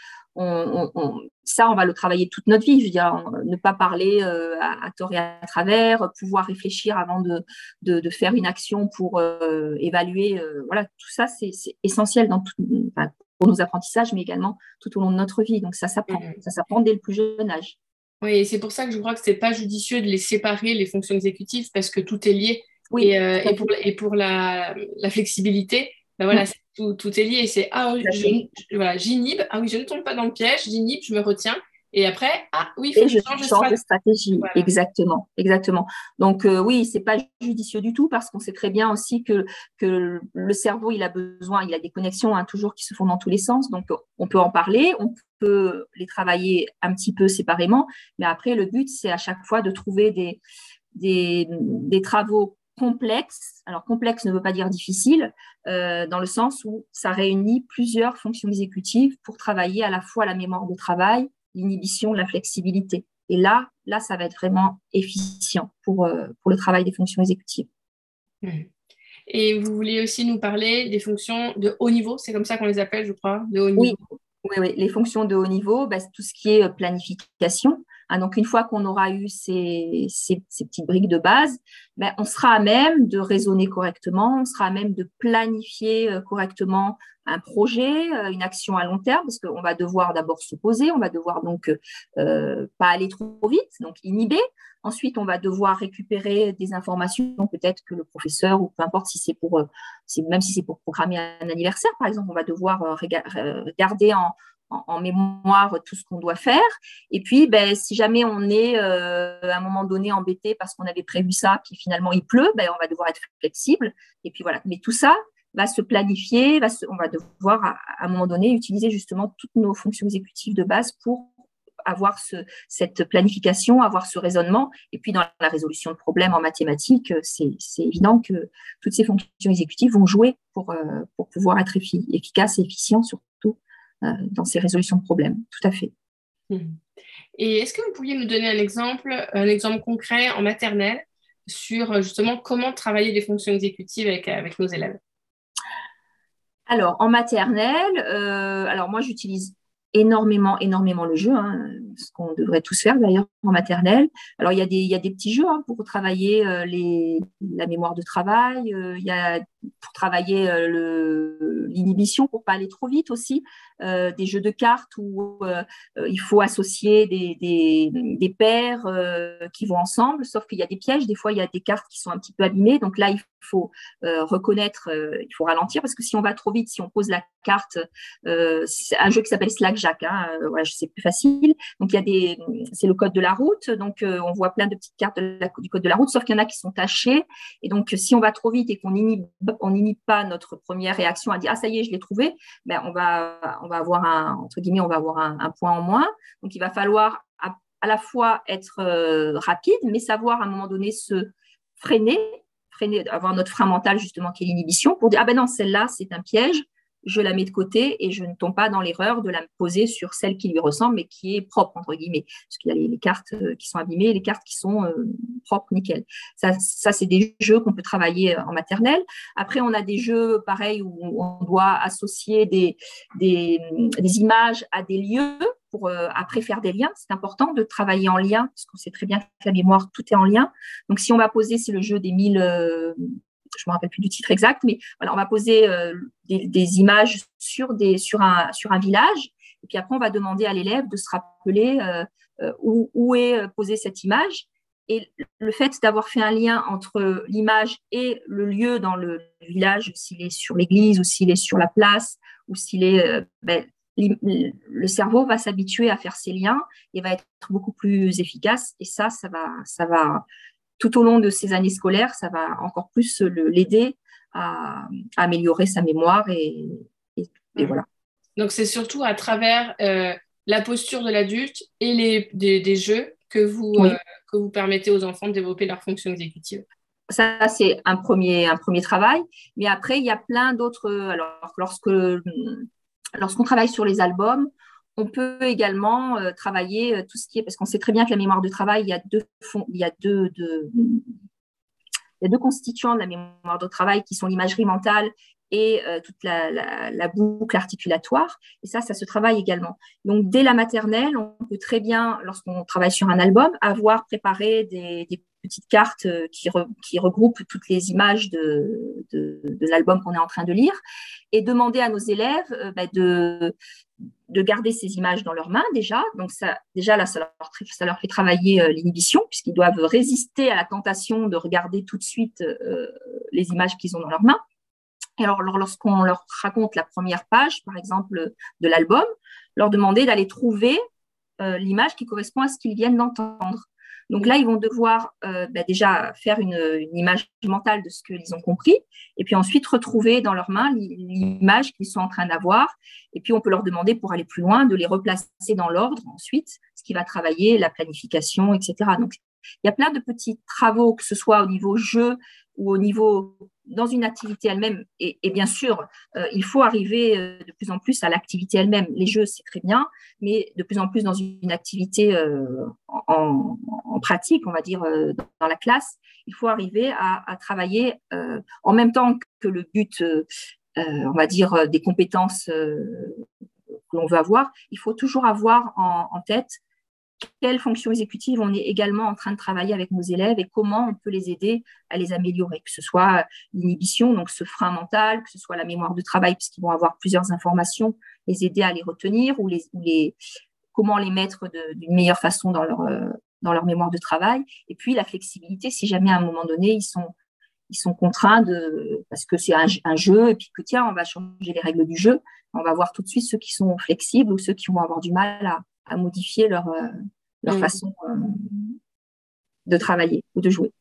ça on va le travailler toute notre vie. Ne pas parler euh, à, tort et à travers, pouvoir réfléchir avant de, faire une action pour euh, évaluer. Euh, voilà, tout ça c'est essentiel dans tout, pour nos apprentissages, mais également tout au long de notre vie. Donc ça s'apprend, mmh. ça s'apprend dès le plus jeune âge. Oui, c'est pour ça que je crois que ce n'est pas judicieux de les séparer, les fonctions exécutives, parce que tout est lié. Oui, et, euh, et, pour, et, pour, la, la flexibilité, ben voilà, tout, tout, est lié. C'est ah, voilà, j'inhibe, ah oui, je ne tombe pas dans le piège, j'inhibe, je me retiens. Et après, ah oui, il faut que je change, de stratégie. Exactement, exactement. Donc oui, euh, oui, c'est pas judicieux du tout parce qu'on sait très bien aussi que, que le cerveau, il a besoin, il a des connexions hein, toujours qui se font dans tous les sens. Donc on peut en parler, on peut les travailler un petit peu séparément, mais après le but, c'est à chaque fois de trouver des, des, des travaux complexes. Alors complexe ne veut pas dire difficile, euh, dans le sens où ça réunit plusieurs fonctions exécutives pour travailler à la fois la mémoire de travail, l'inhibition, la flexibilité. Et là, là, ça va être vraiment efficient pour, euh, pour le travail des fonctions exécutives. Mmh. Et vous vouliez aussi nous parler des fonctions de haut niveau, c'est comme ça qu'on les appelle, je crois, de haut niveau. Oui, oui, les fonctions de haut niveau, bah, tout ce qui est euh, planification. Hein, donc, une fois qu'on aura eu ces, ces, petites briques de base, bah, on sera à même de raisonner correctement, on sera à même de planifier euh, correctement un projet, euh, une action à long terme, parce qu'on va devoir d'abord se poser, on va devoir donc euh, pas aller trop vite, donc inhiber. Ensuite, on va devoir récupérer des informations, peut-être que le professeur, ou peu importe si c'est pour, même si c'est pour programmer un anniversaire, par exemple, on va devoir regarder en, en, mémoire tout ce qu'on doit faire. Et puis, ben, si jamais on est à un moment donné embêté parce qu'on avait prévu ça, puis finalement il pleut, ben, on va devoir être flexible. Et puis voilà. Mais tout ça, va se planifier, va on va devoir à, un moment donné utiliser justement toutes nos fonctions exécutives de base pour avoir ce, cette planification, avoir ce raisonnement. Et puis dans la résolution de problèmes en mathématiques, c'est évident que toutes ces fonctions exécutives vont jouer pour, euh, pouvoir être efficaces et efficients surtout euh, dans ces résolutions de problèmes. Tout à fait. Mmh. Et est-ce que vous pourriez nous donner un exemple, un exemple concret en maternelle sur justement comment travailler des fonctions exécutives avec nos élèves? Alors, en maternelle, euh, alors moi j'utilise énormément, énormément le jeu, hein, ce qu'on devrait tous faire d'ailleurs en maternelle. Alors, il y a des, il y a des petits jeux hein, pour travailler euh, les, la mémoire de travail, euh, il y a pour travailler euh, l'inhibition, pour pas aller trop vite aussi, des jeux de cartes où il faut associer des, des, paires qui vont ensemble, sauf qu'il y a des pièges, des fois il y a des cartes qui sont un petit peu abîmées, donc là il faut reconnaître, il faut ralentir, parce que si on va trop vite, si on pose la carte, c'est un jeu qui s'appelle Slackjack, hein, voilà, sais plus facile, donc il y a des c'est le code de la route. Donc, euh, on voit plein de petites cartes du code de la route, sauf qu'il y en a qui sont tachées. Et donc, si on va trop vite et qu'on n'inhibe on pas notre première réaction à dire ah ça y est, je l'ai trouvé, ben on va on va avoir un entre guillemets on va avoir un, point en moins. Donc, il va falloir à, la fois être euh, rapide, mais savoir à un moment donné se freiner, freiner, avoir notre frein mental justement qui est l'inhibition pour dire ah ben non celle-là c'est un piège je la mets de côté et je ne tombe pas dans l'erreur de la poser sur celle qui lui ressemble mais qui est propre, entre guillemets. Parce qu'il y a les, cartes euh, qui sont abîmées et les cartes qui sont euh, propres, nickel. Ça, c'est des jeux qu'on peut travailler euh, en maternelle. Après, on a des jeux, pareil, où on doit associer des, des, images à des lieux pour après faire des liens. C'est important de travailler en lien, parce qu'on sait très bien que la mémoire, tout est en lien. Donc, si on va poser, c'est le jeu des mille je me rappelle plus du titre exact, mais voilà, on va poser euh, des, images sur, des, sur, un, sur un village, et puis après on va demander à l'élève de se rappeler euh, euh, où, où, est posée cette image. Et le fait d'avoir fait un lien entre l'image et le lieu dans le village, s'il est sur l'église ou s'il est sur la place ou s'il est, ben, le cerveau va s'habituer à faire ces liens et va être beaucoup plus efficace. Et ça, ça va, ça va tout au long de ces années scolaires, ça va encore plus l'aider à, améliorer sa mémoire et, voilà. Donc c'est surtout à travers euh, la posture de l'adulte et les, des, jeux que vous, euh, que vous permettez aux enfants de développer leur fonction exécutive. ça, c'est un premier, un premier travail. Mais après, il y a plein d'autres. Alors, lorsque, lorsqu'on travaille sur les albums, on peut également euh, travailler euh, tout ce qui est, parce qu'on sait très bien que la mémoire de travail, il y a deux, il y a deux, il y a deux constituants de la mémoire de travail qui sont l'imagerie mentale et euh, toute la, boucle articulatoire. Et ça, ça se travaille également. Donc, dès la maternelle, on peut très bien, lorsqu'on travaille sur un album, avoir préparé des, petites cartes qui, regroupent toutes les images de, l'album qu'on est en train de lire et demander à nos élèves bah, de, de garder ces images dans leurs mains déjà. Donc ça, déjà là, ça leur, fait travailler l'inhibition puisqu'ils doivent résister à la tentation de regarder tout de suite les images qu'ils ont dans leurs mains. Et alors, lorsqu'on leur raconte la première page, par exemple, de l'album, leur demander d'aller trouver euh, l'image qui correspond à ce qu'ils viennent d'entendre. Donc là, ils vont devoir euh, bah, déjà faire une, image mentale de ce qu'ils ont compris, et puis ensuite retrouver dans leurs mains l'image qu'ils sont en train d'avoir. Et puis on peut leur demander, pour aller plus loin, de les replacer dans l'ordre ensuite, ce qui va travailler la planification, etc. Donc il y a plein de petits travaux, que ce soit au niveau jeu ou au niveau dans une activité elle-même. Et, bien sûr, euh, il faut arriver euh, de plus en plus à l'activité elle-même. Les jeux, c'est très bien, mais de plus en plus dans une activité euh, en, pratique, on va dire, dans, la classe, il faut arriver à, travailler en même temps que le but, on va dire, des compétences que l'on veut avoir. Il faut toujours avoir en tête quelles fonctions exécutives on est également en train de travailler avec nos élèves et comment on peut les aider à les améliorer, que ce soit l'inhibition, donc ce frein mental, que ce soit la mémoire de travail, puisqu'ils vont avoir plusieurs informations, les aider à les retenir ou, les, comment les mettre d'une meilleure façon dans leur, euh, dans leur mémoire de travail. Et puis la flexibilité, si jamais à un moment donné, ils sont, contraints parce que c'est un, un, jeu, et puis que tiens, on va changer les règles du jeu, on va voir tout de suite ceux qui sont flexibles ou ceux qui vont avoir du mal à, à modifier leur, euh, leur mm. façon euh, de travailler ou de jouer.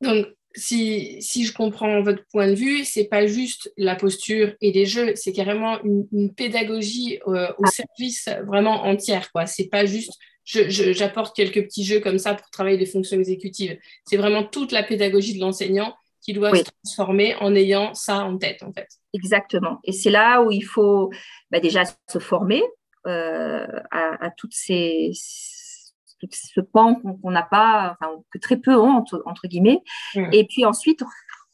Donc, si, si, je comprends votre point de vue, c'est pas juste la posture et les jeux, c'est carrément une, pédagogie euh, au ah. service vraiment entière. Quoi. C'est pas juste j'apporte quelques petits jeux comme ça pour travailler des fonctions exécutives. C'est vraiment toute la pédagogie de l'enseignant qui doit se transformer en ayant ça en tête, en fait. Exactement. Et c'est là où il faut bah, déjà se former, euh, à, toutes ces ce pan qu'on n'a pas, enfin, que très peu ont, entre, guillemets. Mmh. Et puis ensuite,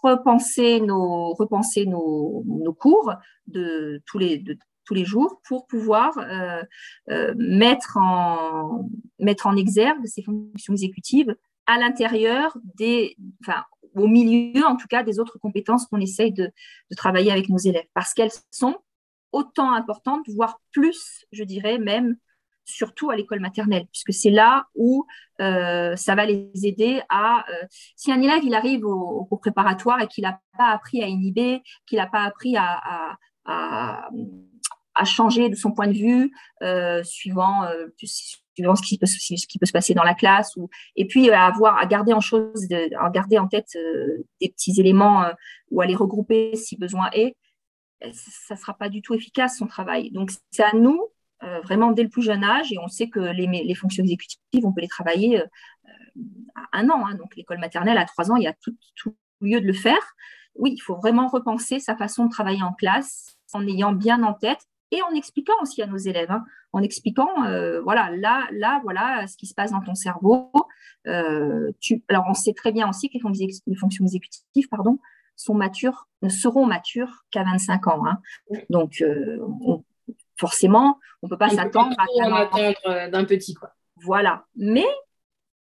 repenser nos, repenser nos, nos, cours de tous les, de, tous les jours pour pouvoir euh, euh, mettre, en, mettre en exergue ces fonctions exécutives à l'intérieur des, enfin, au milieu en tout cas des autres compétences qu'on essaye de, de travailler avec nos élèves parce qu'elles sont autant importante, voire plus, je dirais même, surtout à l'école maternelle, puisque c'est là où euh, ça va les aider à... Euh, si un élève, il arrive au, préparatoire et qu'il n'a pas appris à inhiber, qu'il n'a pas appris à, changer de son point de vue, euh, suivant, ce, qui peut, se passer dans la classe, et puis avoir à garder en chose, à garder en tête des petits éléments ou à les regrouper si besoin est, ça ne sera pas du tout efficace son travail. Donc c'est à nous, euh, vraiment dès le plus jeune âge, et on sait que les, fonctions exécutives, on peut les travailler euh, à un an. Hein. donc l'école maternelle, à trois ans, il y a tout, lieu de le faire. Oui, il faut vraiment repenser sa façon de travailler en classe en ayant bien en tête et en expliquant aussi à nos élèves, hein. en expliquant, euh, voilà, là, là, voilà ce qui se passe dans ton cerveau. alors, on sait très bien aussi que les fonctions exécutives, pardon, sont matures, ne seront matures qu'à 25 ans. Hein. Donc, euh, forcément, on ne peut pas s'attendre à attendre euh, d'un petit. Quoi. Voilà. Mais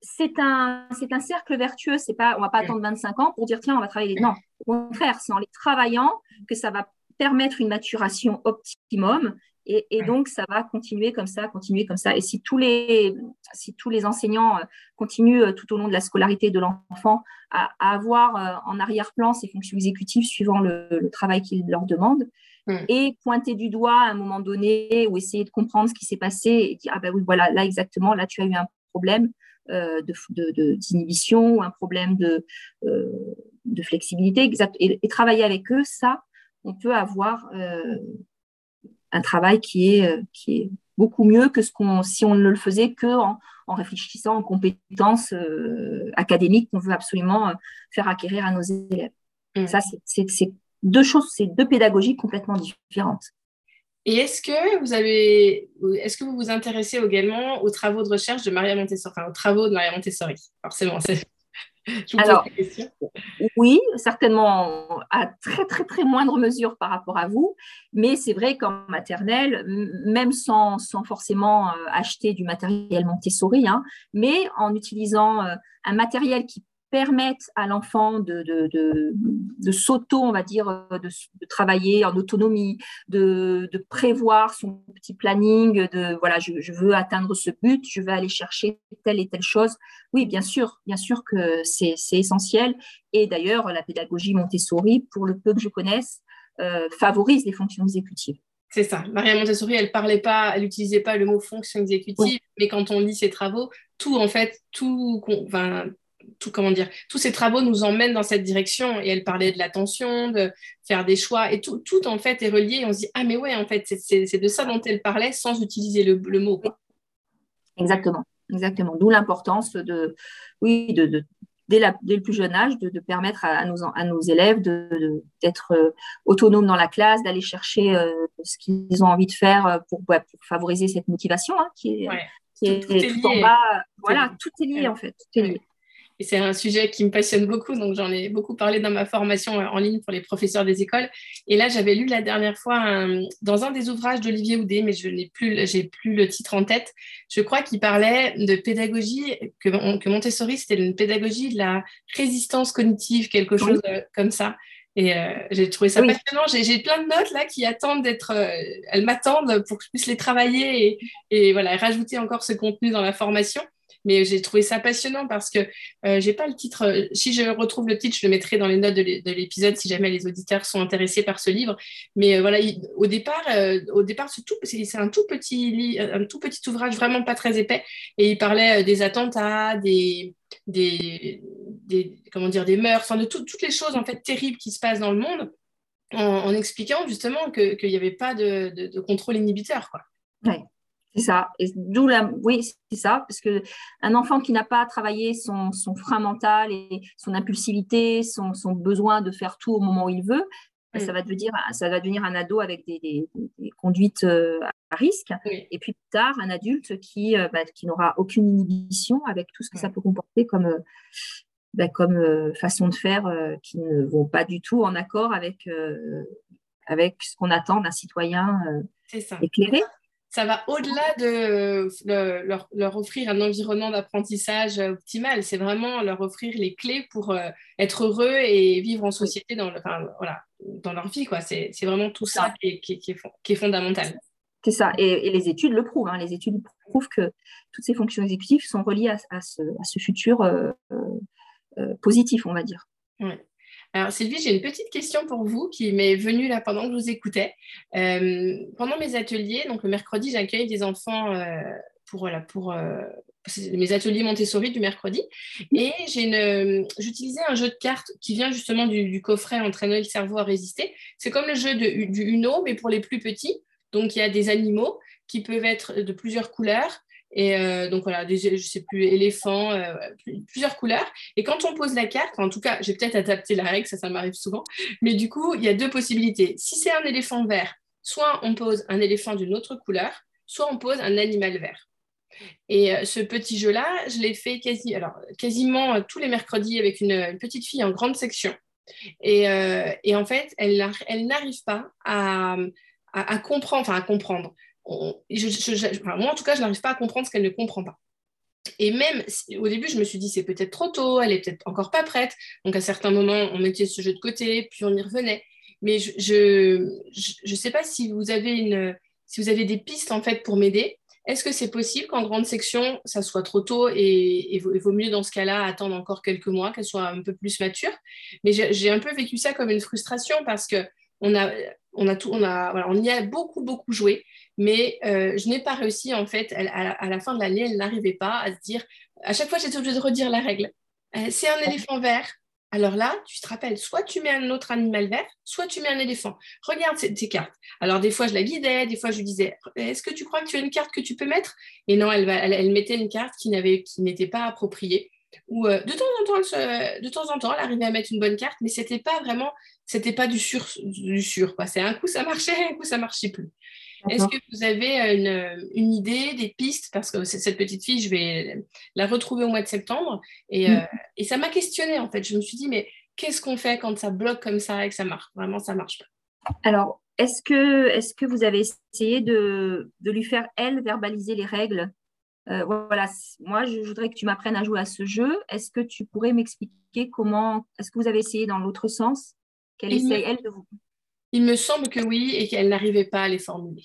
c'est un, c'est un cercle vertueux. C'est pas, on ne va pas attendre 25 ans pour dire tiens, on va travailler. Non, au contraire, c'est en les travaillant que ça va permettre une maturation optimum et, donc, ça va continuer comme ça, continuer comme ça. Et si tous les, si tous les enseignants euh, continuent euh, tout au long de la scolarité de l'enfant à, avoir euh, en arrière-plan ces fonctions exécutives suivant le, travail qu'ils leur demandent, mm. et pointer du doigt à un moment donné ou essayer de comprendre ce qui s'est passé et dire, ah ben oui, voilà, là exactement, là tu as eu un problème d'inhibition ou un problème de, de flexibilité, exact, et, travailler avec eux, ça, on peut avoir un travail qui est, euh, qui est beaucoup mieux que ce qu'on, si on ne le faisait que en, réfléchissant aux compétences académiques qu'on veut absolument faire acquérir à nos élèves. Mm. Ça, c'est deux choses, c'est deux pédagogies complètement différentes. Et est-ce que vous avez, est-ce que vous vous intéressez également aux travaux de recherche de Maria Montessori, enfin aux travaux de Maria Montessori Forcément, c'est. Alors, oui, certainement à très très très moindre mesure par rapport à vous, mais c'est vrai qu'en maternelle, même sans, sans forcément euh, acheter du matériel Montessori, hein, mais en utilisant euh, un matériel qui permettent à l'enfant de, de, s'auto, on va dire, de, travailler en autonomie, de, prévoir son petit planning, de voilà, je, veux atteindre ce but, je veux aller chercher telle et telle chose. Oui, bien sûr, bien sûr que c'est essentiel. Et d'ailleurs, la pédagogie Montessori, pour le peu que je connaisse, euh, favorise les fonctions exécutives. C'est ça. Maria Montessori, elle parlait pas, elle n'utilisait pas le mot fonction exécutive, mais quand on lit ses travaux, tout en fait, tout, enfin, tout, comment dire, tous ces travaux nous emmènent dans cette direction. Et elle parlait de l'attention, de faire des choix, et tout, tout en fait est relié. Et on se dit, ah mais ouais, en fait, c'est de ça dont elle parlait sans utiliser le, mot. Exactement, exactement. D'où l'importance de, oui, de, dès, le plus jeune âge, de, permettre à, nos, à nos élèves d'être euh, autonomes dans la classe, d'aller chercher euh, ce qu'ils ont envie de faire euh, pour, favoriser cette motivation hein, qui est, qui est, tout, est en bas. Voilà, tout est lié en fait. Tout est lié. Et c'est un sujet qui me passionne beaucoup, donc j'en ai beaucoup parlé dans ma formation euh, en ligne pour les professeurs des écoles. Et là, j'avais lu la dernière fois dans un des ouvrages d'Olivier Houdet, mais je n'ai plus, j'ai plus le titre en tête. Je crois qu'il parlait de pédagogie, que, que Montessori, c'était une pédagogie de la résistance cognitive, quelque chose euh, comme ça. Et euh, j'ai trouvé ça passionnant. J'ai plein de notes là qui attendent d'être. elles m'attendent pour que je puisse les travailler et, et voilà, rajouter encore ce contenu dans la formation. Mais j'ai trouvé ça passionnant parce que euh, j'ai pas le titre. Euh, si je retrouve le titre, je le mettrai dans les notes de l'épisode si jamais les auditeurs sont intéressés par ce livre. Mais euh, voilà, au départ, au départ, c'est un tout petit un tout petit ouvrage vraiment pas très épais, et il parlait des attentats, des des, comment dire des mœurs, enfin de toutes les choses en fait terribles qui se passent dans le monde, en, expliquant justement qu'il n'y avait pas de, de, contrôle inhibiteur, quoi. Ouais. C'est ça. Et d'où la... Oui, c'est ça, parce que un enfant qui n'a pas travaillé son, son, frein mental et son impulsivité, son, son, besoin de faire tout au moment où il veut, ça, va devenir, ça va devenir un ado avec des, des, conduites euh, à risque. Et puis plus tard, un adulte qui, euh, bah, qui n'aura aucune inhibition avec tout ce que ça peut comporter comme, euh, bah, comme façon de faire qui ne vont pas du tout en accord avec, avec ce qu'on attend d'un citoyen éclairé ça va au-delà de leur, offrir un environnement d'apprentissage optimal. C'est vraiment leur offrir les clés pour euh, être heureux et vivre en société dans, voilà, dans leur vie. C'est vraiment tout ça, qui, est, fondamental. C'est ça. Et, les études le prouvent. Hein. Les études prouvent que toutes ces fonctions exécutives sont reliées à, ce, futur euh, euh, positif, on va dire. Alors Sylvie, j'ai une petite question pour vous qui m'est venue là pendant que je vous écoutais. Euh, pendant mes ateliers, donc le mercredi, j'accueille des enfants euh, pour, pour euh, mes ateliers Montessori du mercredi. Et j'utilisais un jeu de cartes qui vient justement du, coffret Entraîner le cerveau à résister. C'est comme le jeu du Uno, mais pour les plus petits. Donc il y a des animaux qui peuvent être de plusieurs couleurs. Et euh, donc voilà, des, je sais plus, éléphant, euh, plusieurs couleurs. Et quand on pose la carte, en tout cas, j'ai peut-être adapté la règle, ça, ça m'arrive souvent. Mais du coup, il y a deux possibilités. Si c'est un éléphant vert, soit on pose un éléphant d'une autre couleur, soit on pose un animal vert. Et euh, ce petit jeu-là, je l'ai fait quasi, alors, quasiment tous les mercredis avec une, petite fille en grande section. Et, en fait, elle, n'arrive pas à comprendre moi, en tout cas, je n'arrive pas à comprendre ce qu'elle ne comprend pas. Et même au début, je me suis dit, c'est peut-être trop tôt, elle est peut-être encore pas prête. Donc, à certains moments, on mettait ce jeu de côté, puis on y revenait. Mais je ne sais pas si vous, avez une, si vous avez des pistes en fait pour m'aider. Est-ce que c'est possible qu'en grande section, ça soit trop tôt et il vaut, mieux dans ce cas-là attendre encore quelques mois, qu'elle soit un peu plus mature? Mais j'ai un peu vécu ça comme une frustration parce que on a, on a y a beaucoup, beaucoup joué mais euh, je n'ai pas réussi, en fait, à, la fin de l'année, elle n'arrivait pas à se dire, à chaque fois, j'étais obligée de redire la règle. Euh, c'est un éléphant vert, alors là, tu te rappelles, soit tu mets un autre animal vert, soit tu mets un éléphant. Regarde ces, cartes. Alors des fois, je la guidais, des fois, je lui disais, est-ce que tu crois que tu as une carte que tu peux mettre? Et non, elle, mettait une carte qui n'était pas appropriée. Ou euh, de temps en temps, elle, de temps en temps, elle arrivait à mettre une bonne carte, mais c'était pas vraiment, c'était pas du sûr, du sûr. C'est un coup ça marchait, un coup ça marchait plus. Est-ce que vous avez euh, une, idée, des pistes? Parce que cette petite fille, je vais la retrouver au mois de septembre. Et, euh, et ça m'a questionné en fait. Je me suis dit, mais qu'est-ce qu'on fait quand ça bloque comme ça et que ça marche? Vraiment, ça marche pas. Alors, est-ce que, est que vous avez essayé de, de, lui faire, elle, verbaliser les règles? Euh, Voilà, moi, je voudrais que tu m'apprennes à jouer à ce jeu. Est-ce que tu pourrais m'expliquer comment Est-ce que vous avez essayé dans l'autre sens? Qu'elle essaye, elle, de vous? Il me semble que oui et qu'elle n'arrivait pas à les formuler.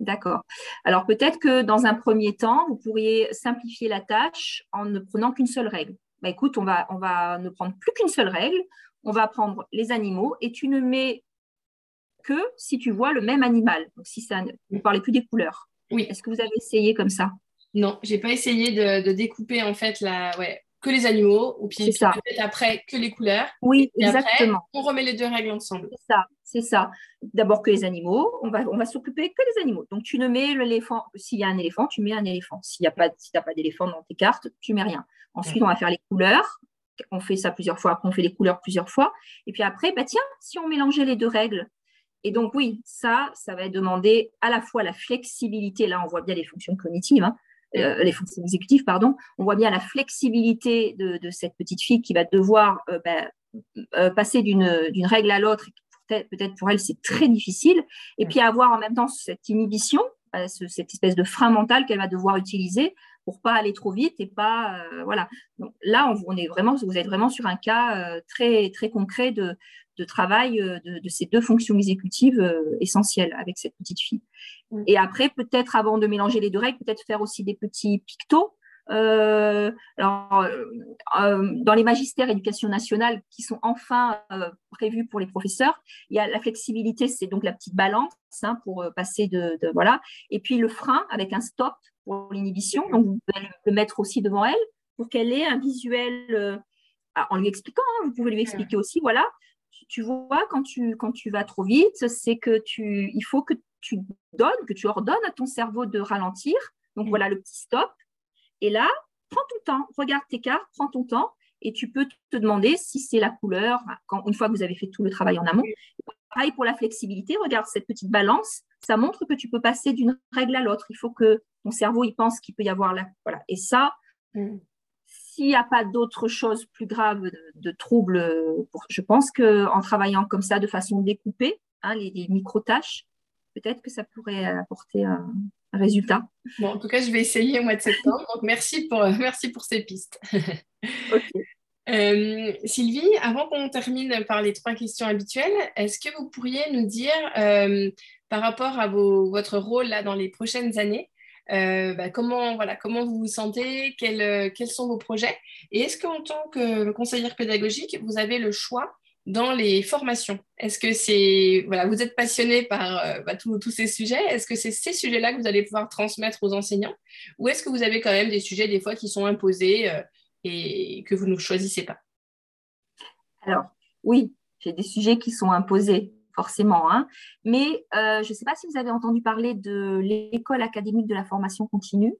D'accord. Alors peut-être que dans un premier temps, vous pourriez simplifier la tâche en ne prenant qu'une seule règle. Bah, écoute, on va, on va ne prendre plus qu'une seule règle. On va prendre les animaux et tu ne mets que si tu vois le même animal. Donc si ça, vous ne parlez plus des couleurs. Oui. Est-ce que vous avez essayé comme ça? Non, j'ai pas essayé de, de, découper en fait la, ouais, que les animaux, ou puis peut-être après que les couleurs. Oui, exactement. on remet les deux règles ensemble. C'est ça, c'est ça. D'abord que les animaux, on va, on va s'occuper que des animaux. Donc tu ne mets l'éléphant, s'il y a un éléphant, tu mets un éléphant. S'il y a pas, si tu n'as pas d'éléphant dans tes cartes, tu mets rien. Ensuite, on va faire les couleurs. On fait ça plusieurs fois, après on fait les couleurs plusieurs fois. Et puis après, bah tiens, si on mélangeait les deux règles, et donc oui, ça, ça va demander à la fois la flexibilité, là on voit bien les fonctions cognitives, hein, euh, les fonctions exécutives, pardon, on voit bien la flexibilité de, cette petite fille qui va devoir euh, ben, euh, passer d'une règle à l'autre. Peut-être pour elle, c'est très difficile. Et puis avoir en même temps cette inhibition, cette espèce de frein mental qu'elle va devoir utiliser pour pas aller trop vite et pas voilà. Donc là, on, est vraiment, vous êtes vraiment sur un cas très très concret de, de travail euh, de, ces deux fonctions exécutives euh, essentielles avec cette petite fille. Et après, peut-être avant de mélanger les deux règles, peut-être faire aussi des petits pictos. Euh, alors, dans les magistères éducation nationale qui sont enfin prévus pour les professeurs, il y a la flexibilité, c'est donc la petite balance hein, pour passer de, voilà, et puis le frein avec un stop pour l'inhibition. Donc vous pouvez le mettre aussi devant elle pour qu'elle ait un visuel en lui expliquant. Hein, vous pouvez lui expliquer aussi, voilà, tu vois, quand tu, quand tu vas trop vite, c'est que tu, il faut que tu donnes, que tu ordonnes à ton cerveau de ralentir. Donc mm. voilà le petit stop. Et là, prends ton temps, regarde tes cartes, prends ton temps et tu peux te demander si c'est la couleur, quand, une fois que vous avez fait tout le travail en amont. Pareil pour la flexibilité, regarde cette petite balance, ça montre que tu peux passer d'une règle à l'autre. Il faut que ton cerveau il pense qu'il peut y avoir là. Voilà. Et ça, mm s'il n'y a pas d'autres choses plus graves de, troubles, je pense qu'en travaillant comme ça de façon découpée, hein, les, micro-tâches, peut-être que ça pourrait apporter un, résultat. Bon, en tout cas, je vais essayer au mois de septembre. Donc, merci pour, merci pour ces pistes. Euh, Sylvie, avant qu'on termine par les trois questions habituelles, est-ce que vous pourriez nous dire, euh, par rapport à votre rôle là dans les prochaines années, euh, bah, comment, voilà, comment vous vous sentez, quels, euh, quels sont vos projets, et est-ce qu'en tant que conseillère pédagogique, vous avez le choix dans les formations? Est-ce que c'est voilà, vous êtes passionné par euh, bah, tous ces sujets? Est-ce que c'est ces sujets-là que vous allez pouvoir transmettre aux enseignants? Ou est-ce que vous avez quand même des sujets des fois qui sont imposés et que vous ne choisissez pas? Alors oui, j'ai des sujets qui sont imposés forcément. Hein. Mais euh, je ne sais pas si vous avez entendu parler de l'école académique de la formation continue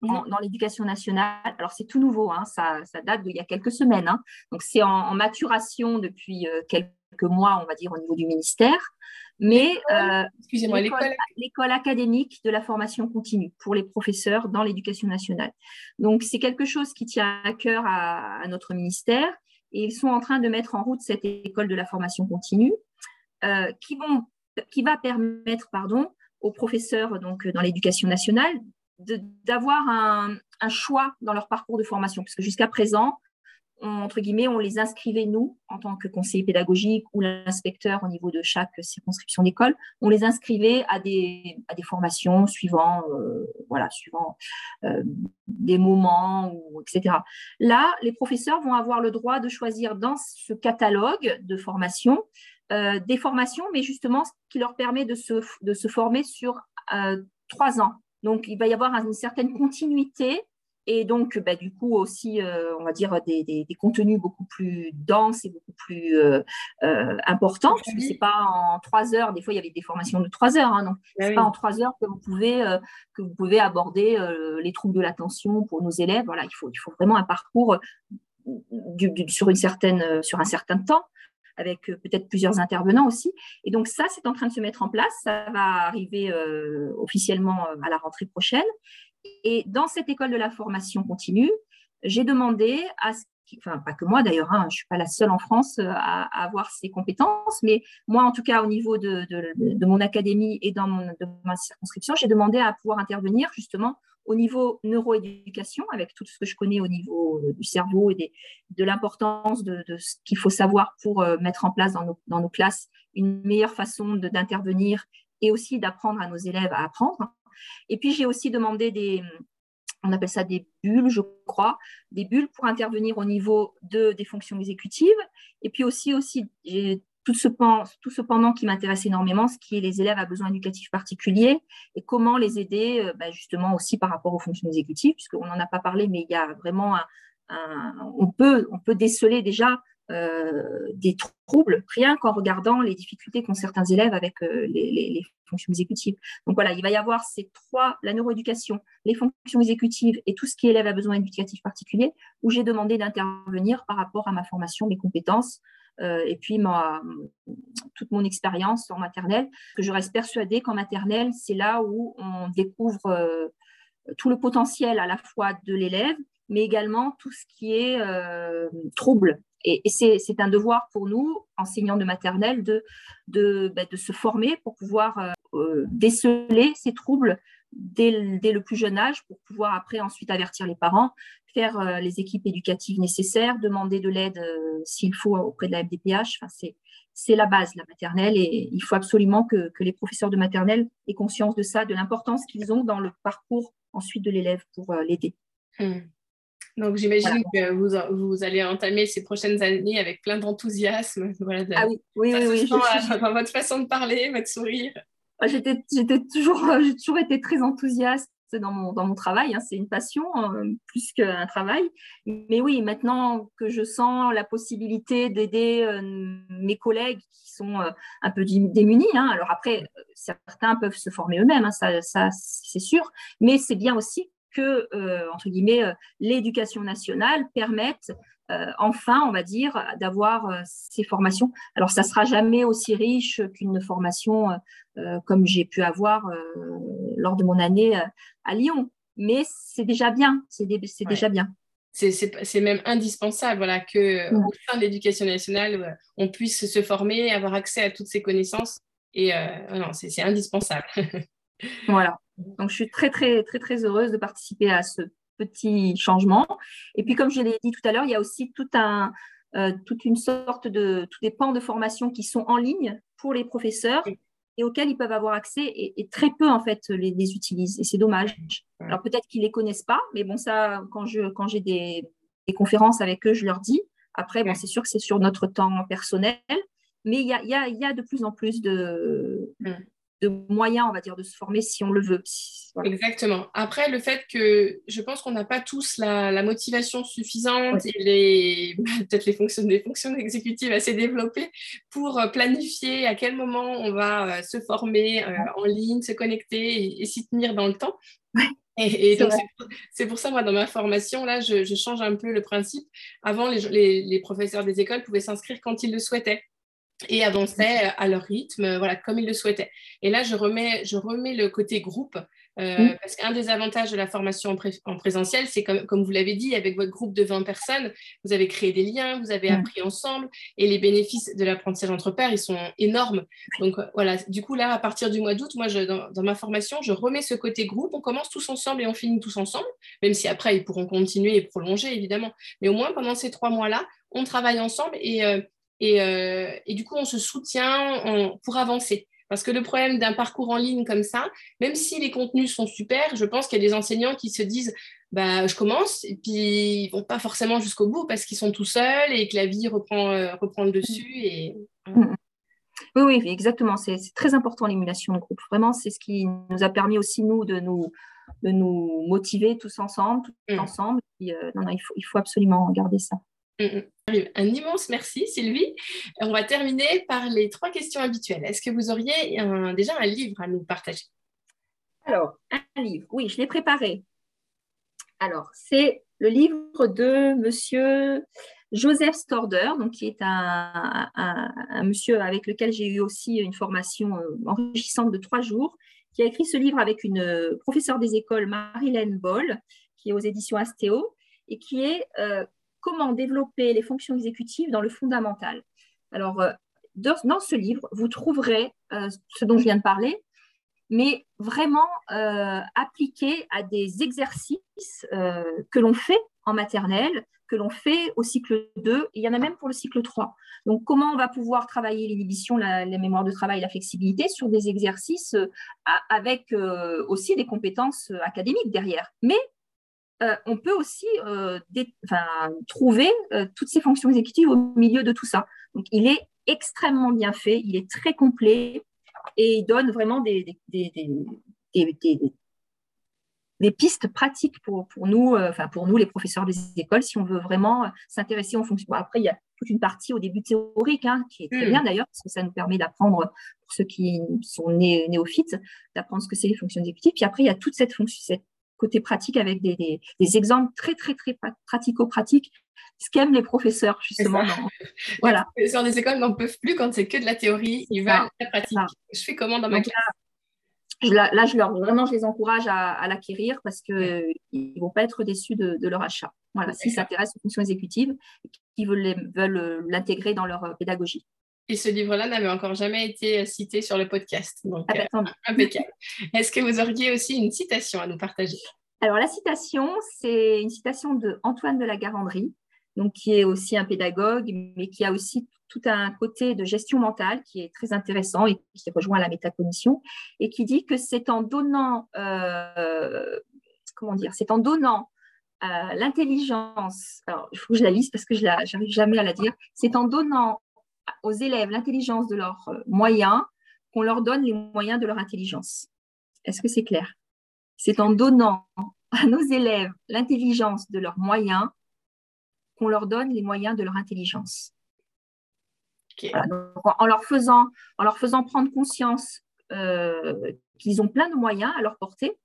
dans l'éducation nationale. Alors, c'est tout nouveau, hein. ça, date d'il y a quelques semaines. Hein. Donc, c'est en, maturation depuis euh, quelques mois, on va dire, au niveau du ministère. Mais euh, excusez-moi, l'école académique de la formation continue pour les professeurs dans l'éducation nationale. Donc, c'est quelque chose qui tient à cœur à, à notre ministère et ils sont en train de mettre en route cette école de la formation continue. Euh, qui, va permettre pardon, aux professeurs donc, dans l'éducation nationale d'avoir un, choix dans leur parcours de formation. Parce que jusqu'à présent, on, entre guillemets, on les inscrivait, nous, en tant que conseiller pédagogique ou l'inspecteur au niveau de chaque circonscription d'école, on les inscrivait à des, formations suivant, euh, voilà, suivant euh, des moments, etc. Là, les professeurs vont avoir le droit de choisir dans ce catalogue de formation euh, des formations, mais justement, ce qui leur permet de se, de se former sur euh, trois ans. Donc, il va y avoir une certaine continuité et donc, bah, du coup, aussi, euh, on va dire, des, des, contenus beaucoup plus denses et beaucoup plus euh, euh, importants, parce que ce n'est pas en trois heures, des fois, il y avait des formations de trois heures, hein, donc ah ce n'est pas en trois heures que vous pouvez, que vous pouvez aborder les troubles de l'attention pour nos élèves. Voilà, il faut, il faut vraiment un parcours sur, une certaine, sur un certain temps avec peut-être plusieurs intervenants aussi. Et donc ça, c'est en train de se mettre en place. Ça va arriver officiellement à la rentrée prochaine. Et dans cette école de la formation continue, j'ai demandé à ce enfin pas que moi d'ailleurs, hein, je ne suis pas la seule en France euh, à, avoir ces compétences, mais moi en tout cas au niveau de, mon académie et dans ma circonscription, j'ai demandé à pouvoir intervenir justement au niveau neuroéducation, avec tout ce que je connais au niveau euh, du cerveau et de l'importance de, ce qu'il faut savoir pour euh, mettre en place dans nos, dans nos classes une meilleure façon d'intervenir et aussi d'apprendre à nos élèves à apprendre. Et puis, j'ai aussi demandé des, on appelle ça des bulles, je crois, des bulles pour intervenir au niveau de, des fonctions exécutives. Et puis aussi, aussi tout ce, tout qui m'intéresse énormément, ce qui est les élèves à besoins éducatifs particuliers et comment les aider euh, bah, justement aussi par rapport aux fonctions exécutives, puisqu'on n'en a pas parlé, mais il y a vraiment un, on, peut, on peut déceler déjà euh, des troubles rien qu'en regardant les difficultés qu'ont certains élèves avec euh, les, fonctions exécutives. Donc voilà, il va y avoir ces trois, la neuroéducation, les fonctions exécutives et tout ce qui élève à besoins éducatifs particuliers, où j'ai demandé d'intervenir par rapport à ma formation, mes compétences, et puis toute mon expérience en maternelle, que je reste persuadée qu'en maternelle, c'est là où on découvre tout le potentiel à la fois de l'élève, mais également tout ce qui est trouble. Et, c'est un devoir pour nous, enseignants de maternelle, de, de, bah, se former pour pouvoir euh, euh, déceler ces troubles dès, dès, le plus jeune âge, pour pouvoir après ensuite avertir les parents, faire euh, les équipes éducatives nécessaires, demander de l'aide s'il faut auprès de la FDPH. Enfin, c'est la base, la maternelle, et il faut absolument que, que les professeurs de maternelle aient conscience de ça, de l'importance qu'ils ont dans le parcours ensuite de l'élève pour l'aider. Mmh. Donc j'imagine que vous, vous, allez entamer ces prochaines années avec plein d'enthousiasme. Voilà, ah oui, oui, oui. oui votre façon de parler, votre sourire. Ah, j'étais, toujours, j'ai toujours été très enthousiaste dans mon, dans mon travail. Hein. C'est une passion euh, plus qu'un travail. Mais oui, maintenant que je sens la possibilité d'aider euh, mes collègues qui sont euh, un peu démunis, hein. alors après, certains peuvent se former eux-mêmes, hein, ça, ça c'est sûr. Mais c'est bien aussi que, euh, entre guillemets, euh, l'éducation nationale permette euh, enfin, on va dire, d'avoir ces formations. Alors, ça sera jamais aussi riche qu'une formation comme j'ai pu avoir lors de mon année à Lyon, mais c'est déjà bien. C'est déjà bien. C'est même indispensable voilà, que au sein de l'éducation nationale, on puisse se former, avoir accès à toutes ces connaissances. Et non, c'est indispensable. voilà. Donc, je suis très, très, très, très heureuse de participer à ce petit changement. Et puis, comme je l'ai dit tout à l'heure, il y a aussi tout un, euh, toute une sorte de, tous des pans de formation qui sont en ligne pour les professeurs et auxquels ils peuvent avoir accès et, très peu, en fait, les, utilisent. Et c'est dommage. Alors, peut-être qu'ils ne les connaissent pas, mais bon, ça, quand j'ai quand des, des conférences avec eux, je leur dis. Après, bon, c'est sûr que c'est sur notre temps personnel, mais il y a, y, a, y a, de plus en plus de, mm de moyens, on va dire, de se former si on le veut. Exactement. Après, le fait que je pense qu'on n'a pas tous la, motivation suffisante et les peut-être les fonctions, des fonctions exécutives assez développées pour euh, planifier à quel moment on va euh, se former euh, en ligne, se connecter et, s'y tenir dans le temps. Et, donc, c'est pour, ça, moi, dans ma formation, là, je, change un peu le principe. Avant, les professeurs des écoles pouvaient s'inscrire quand ils le souhaitaient et avançaient à leur rythme, voilà, comme ils le souhaitaient. Et là, je remets, je remets le côté groupe, euh, mm. parce qu'un des avantages de la formation en, présentiel, c'est comme, comme vous l'avez dit, avec votre groupe de 20 personnes, vous avez créé des liens, vous avez mm. appris ensemble, et les bénéfices de l'apprentissage entre pairs, ils sont énormes. Donc euh, voilà, du coup, là, à partir du mois d'août, moi, je, dans, dans, ma formation, je remets ce côté groupe, on commence tous ensemble et on finit tous ensemble, même si après, ils pourront continuer et prolonger, évidemment. Mais au moins, pendant ces trois mois-là, on travaille ensemble et, euh, euh, et, du coup, on se soutient pour avancer. Parce que le problème d'un parcours en ligne comme ça, même si les contenus sont super, je pense qu'il y a des enseignants qui se disent bah, je commence, et puis ils vont pas forcément jusqu'au bout parce qu'ils sont tout seuls et que la vie reprend, euh, reprend le dessus. Et, mm, mm. Oui, oui, exactement. C'est très important l'émulation de groupe. Vraiment, c'est ce qui nous a permis aussi, nous, de nous, de nous motiver tous ensemble, tous mm. ensemble. non, non, il, faut, il faut absolument garder ça. Mm, mm. Un immense merci Sylvie. On va terminer par les trois questions habituelles. Est-ce que vous auriez déjà un livre à nous partager? Alors, un livre, oui, je l'ai préparé. Alors, c'est le livre de monsieur Joseph Storder, donc, qui est un, monsieur avec lequel j'ai eu aussi une formation euh, enrichissante de trois jours, qui a écrit ce livre avec une euh, professeure des écoles, Marilyn Boll, qui est aux éditions Astéo, et qui est euh, Comment développer les fonctions exécutives dans le fondamental. Alors, dans ce livre, vous trouverez ce dont je viens de parler, mais vraiment euh, appliqué à des exercices euh, que l'on fait en maternelle, que l'on fait au cycle 2, il y en a même pour le cycle 3. Donc, comment on va pouvoir travailler l'inhibition, la, mémoire de travail, la flexibilité sur des exercices euh, avec aussi des compétences académiques derrière. Mais on peut aussi trouver toutes ces fonctions exécutives au milieu de tout ça. Donc, il est extrêmement bien fait, il est très complet et il donne vraiment des, des, des, pistes pratiques pour, pour nous, euh, pour nous, les professeurs des écoles, si on veut vraiment s'intéresser aux fonctions. après, il y a toute une partie au début théorique, hein, qui est très hmm. bien d'ailleurs, parce que ça nous permet d'apprendre, pour ceux qui sont néophytes, d'apprendre ce que c'est les fonctions exécutives. Puis après, il y a toute cette fonction, cette côté pratique avec des, des, exemples très, très, très pratico-pratiques ce qu'aiment les professeurs, justement. voilà. Les professeurs des écoles n'en peuvent plus quand c'est que de la théorie, ils veulent la pratique. Je fais comment dans ma classe? Là, je leur, vraiment, je les encourage à, l'acquérir parce qu'ils ne vont pas être déçus de, leur achat. Voilà, s'ils s'intéressent aux fonctions exécutives qu'ils veulent, veulent euh, l'intégrer dans leur euh, pédagogie. Et ce livre-là n'avait encore jamais été euh, cité sur le podcast. Donc, ah bah, impeccable. Est-ce que vous auriez aussi une citation à nous partager? Alors, la citation, c'est une citation de Antoine de la Garandrie donc qui est aussi un pédagogue, mais qui a aussi tout un côté de gestion mentale qui est très intéressant et qui rejoint la métacognition, et qui dit que c'est en donnant, euh, comment dire, c'est en donnant euh, l'intelligence, alors il faut que je la lise parce que je n'arrive jamais à la dire, c'est en donnant aux élèves l'intelligence de leurs moyens qu'on leur donne les moyens de leur intelligence. Est-ce que c'est clair? C'est en donnant à nos élèves l'intelligence de leurs moyens qu'on leur donne les moyens de leur intelligence. en, leur faisant, en leur faisant prendre conscience euh, qu'ils ont plein de moyens à leur portée,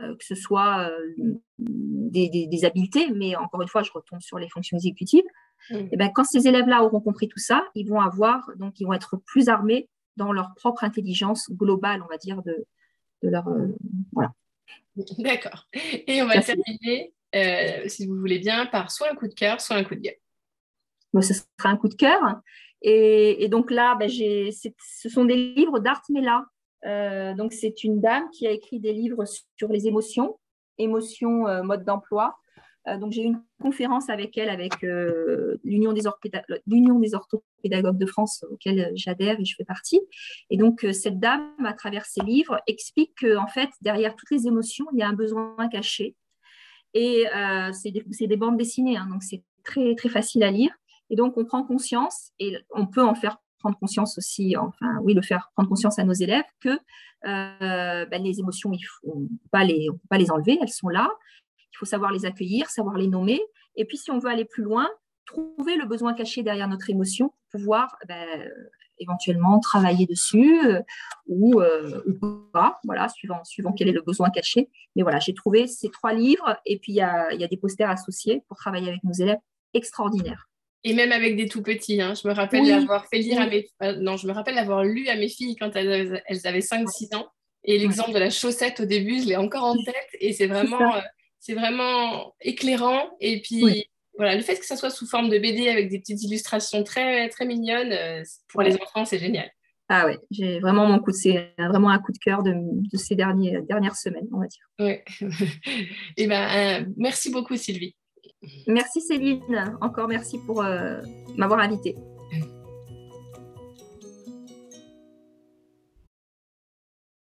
euh, que ce soit euh, des, habiletés, mais encore une fois, je retombe sur les fonctions exécutives. Et eh ben, quand ces élèves-là auront compris tout ça, ils vont avoir, donc ils vont être plus armés dans leur propre intelligence globale, on va dire, de, de leur. voilà. D'accord. Et on va terminer euh, si vous voulez bien, par soit un coup de cœur, soit un coup de gueule. Moi, ce sera un coup de cœur. Et, donc là, ben, ce sont des livres d'Art Mela. Euh, donc, c'est une dame qui a écrit des livres sur les émotions, émotions, euh, mode d'emploi. Donc, j'ai eu une conférence avec elle, avec l'Union des, des, orthopédagogues de France, auquel j'adhère et je fais partie. Et donc, cette dame, à travers ses livres, explique qu'en fait, derrière toutes les émotions, il y a un besoin caché et euh, c'est des, bandes dessinées, hein, donc c'est très, très facile à lire. Et donc, on prend conscience, et on peut en faire prendre conscience aussi, enfin, oui, le faire prendre conscience à nos élèves que euh, ben, les émotions, on ne peut pas les enlever, elles sont là. Il faut savoir les accueillir, savoir les nommer. Et puis, si on veut aller plus loin, trouver le besoin caché derrière notre émotion, pouvoir ben, éventuellement travailler dessus euh, ou, euh, ou, pas, voilà, suivant, suivant quel est le besoin caché. Mais voilà, j'ai trouvé ces trois livres et puis il y a, y a, des posters associés pour travailler avec nos élèves extraordinaires. Et même avec des tout petits, hein. je me rappelle d'avoir fait lire à mes... Euh, non, je me rappelle d'avoir lu à mes filles quand elles, elles avaient 5-6 ans. Et l'exemple de la chaussette au début, je l'ai encore en tête et c'est vraiment, c'est vraiment éclairant. Et puis, voilà, le fait que ça soit sous forme de BD avec des petites illustrations très, très mignonnes, euh, pour les enfants, c'est génial. Ah ouais, j'ai vraiment mon coup de, c'est vraiment un coup de cœur de, ces derniers, dernières semaines, on va dire. Oui. Et eh ben, euh, merci beaucoup, Sylvie. Merci, Céline. Encore merci pour euh, m'avoir invitée.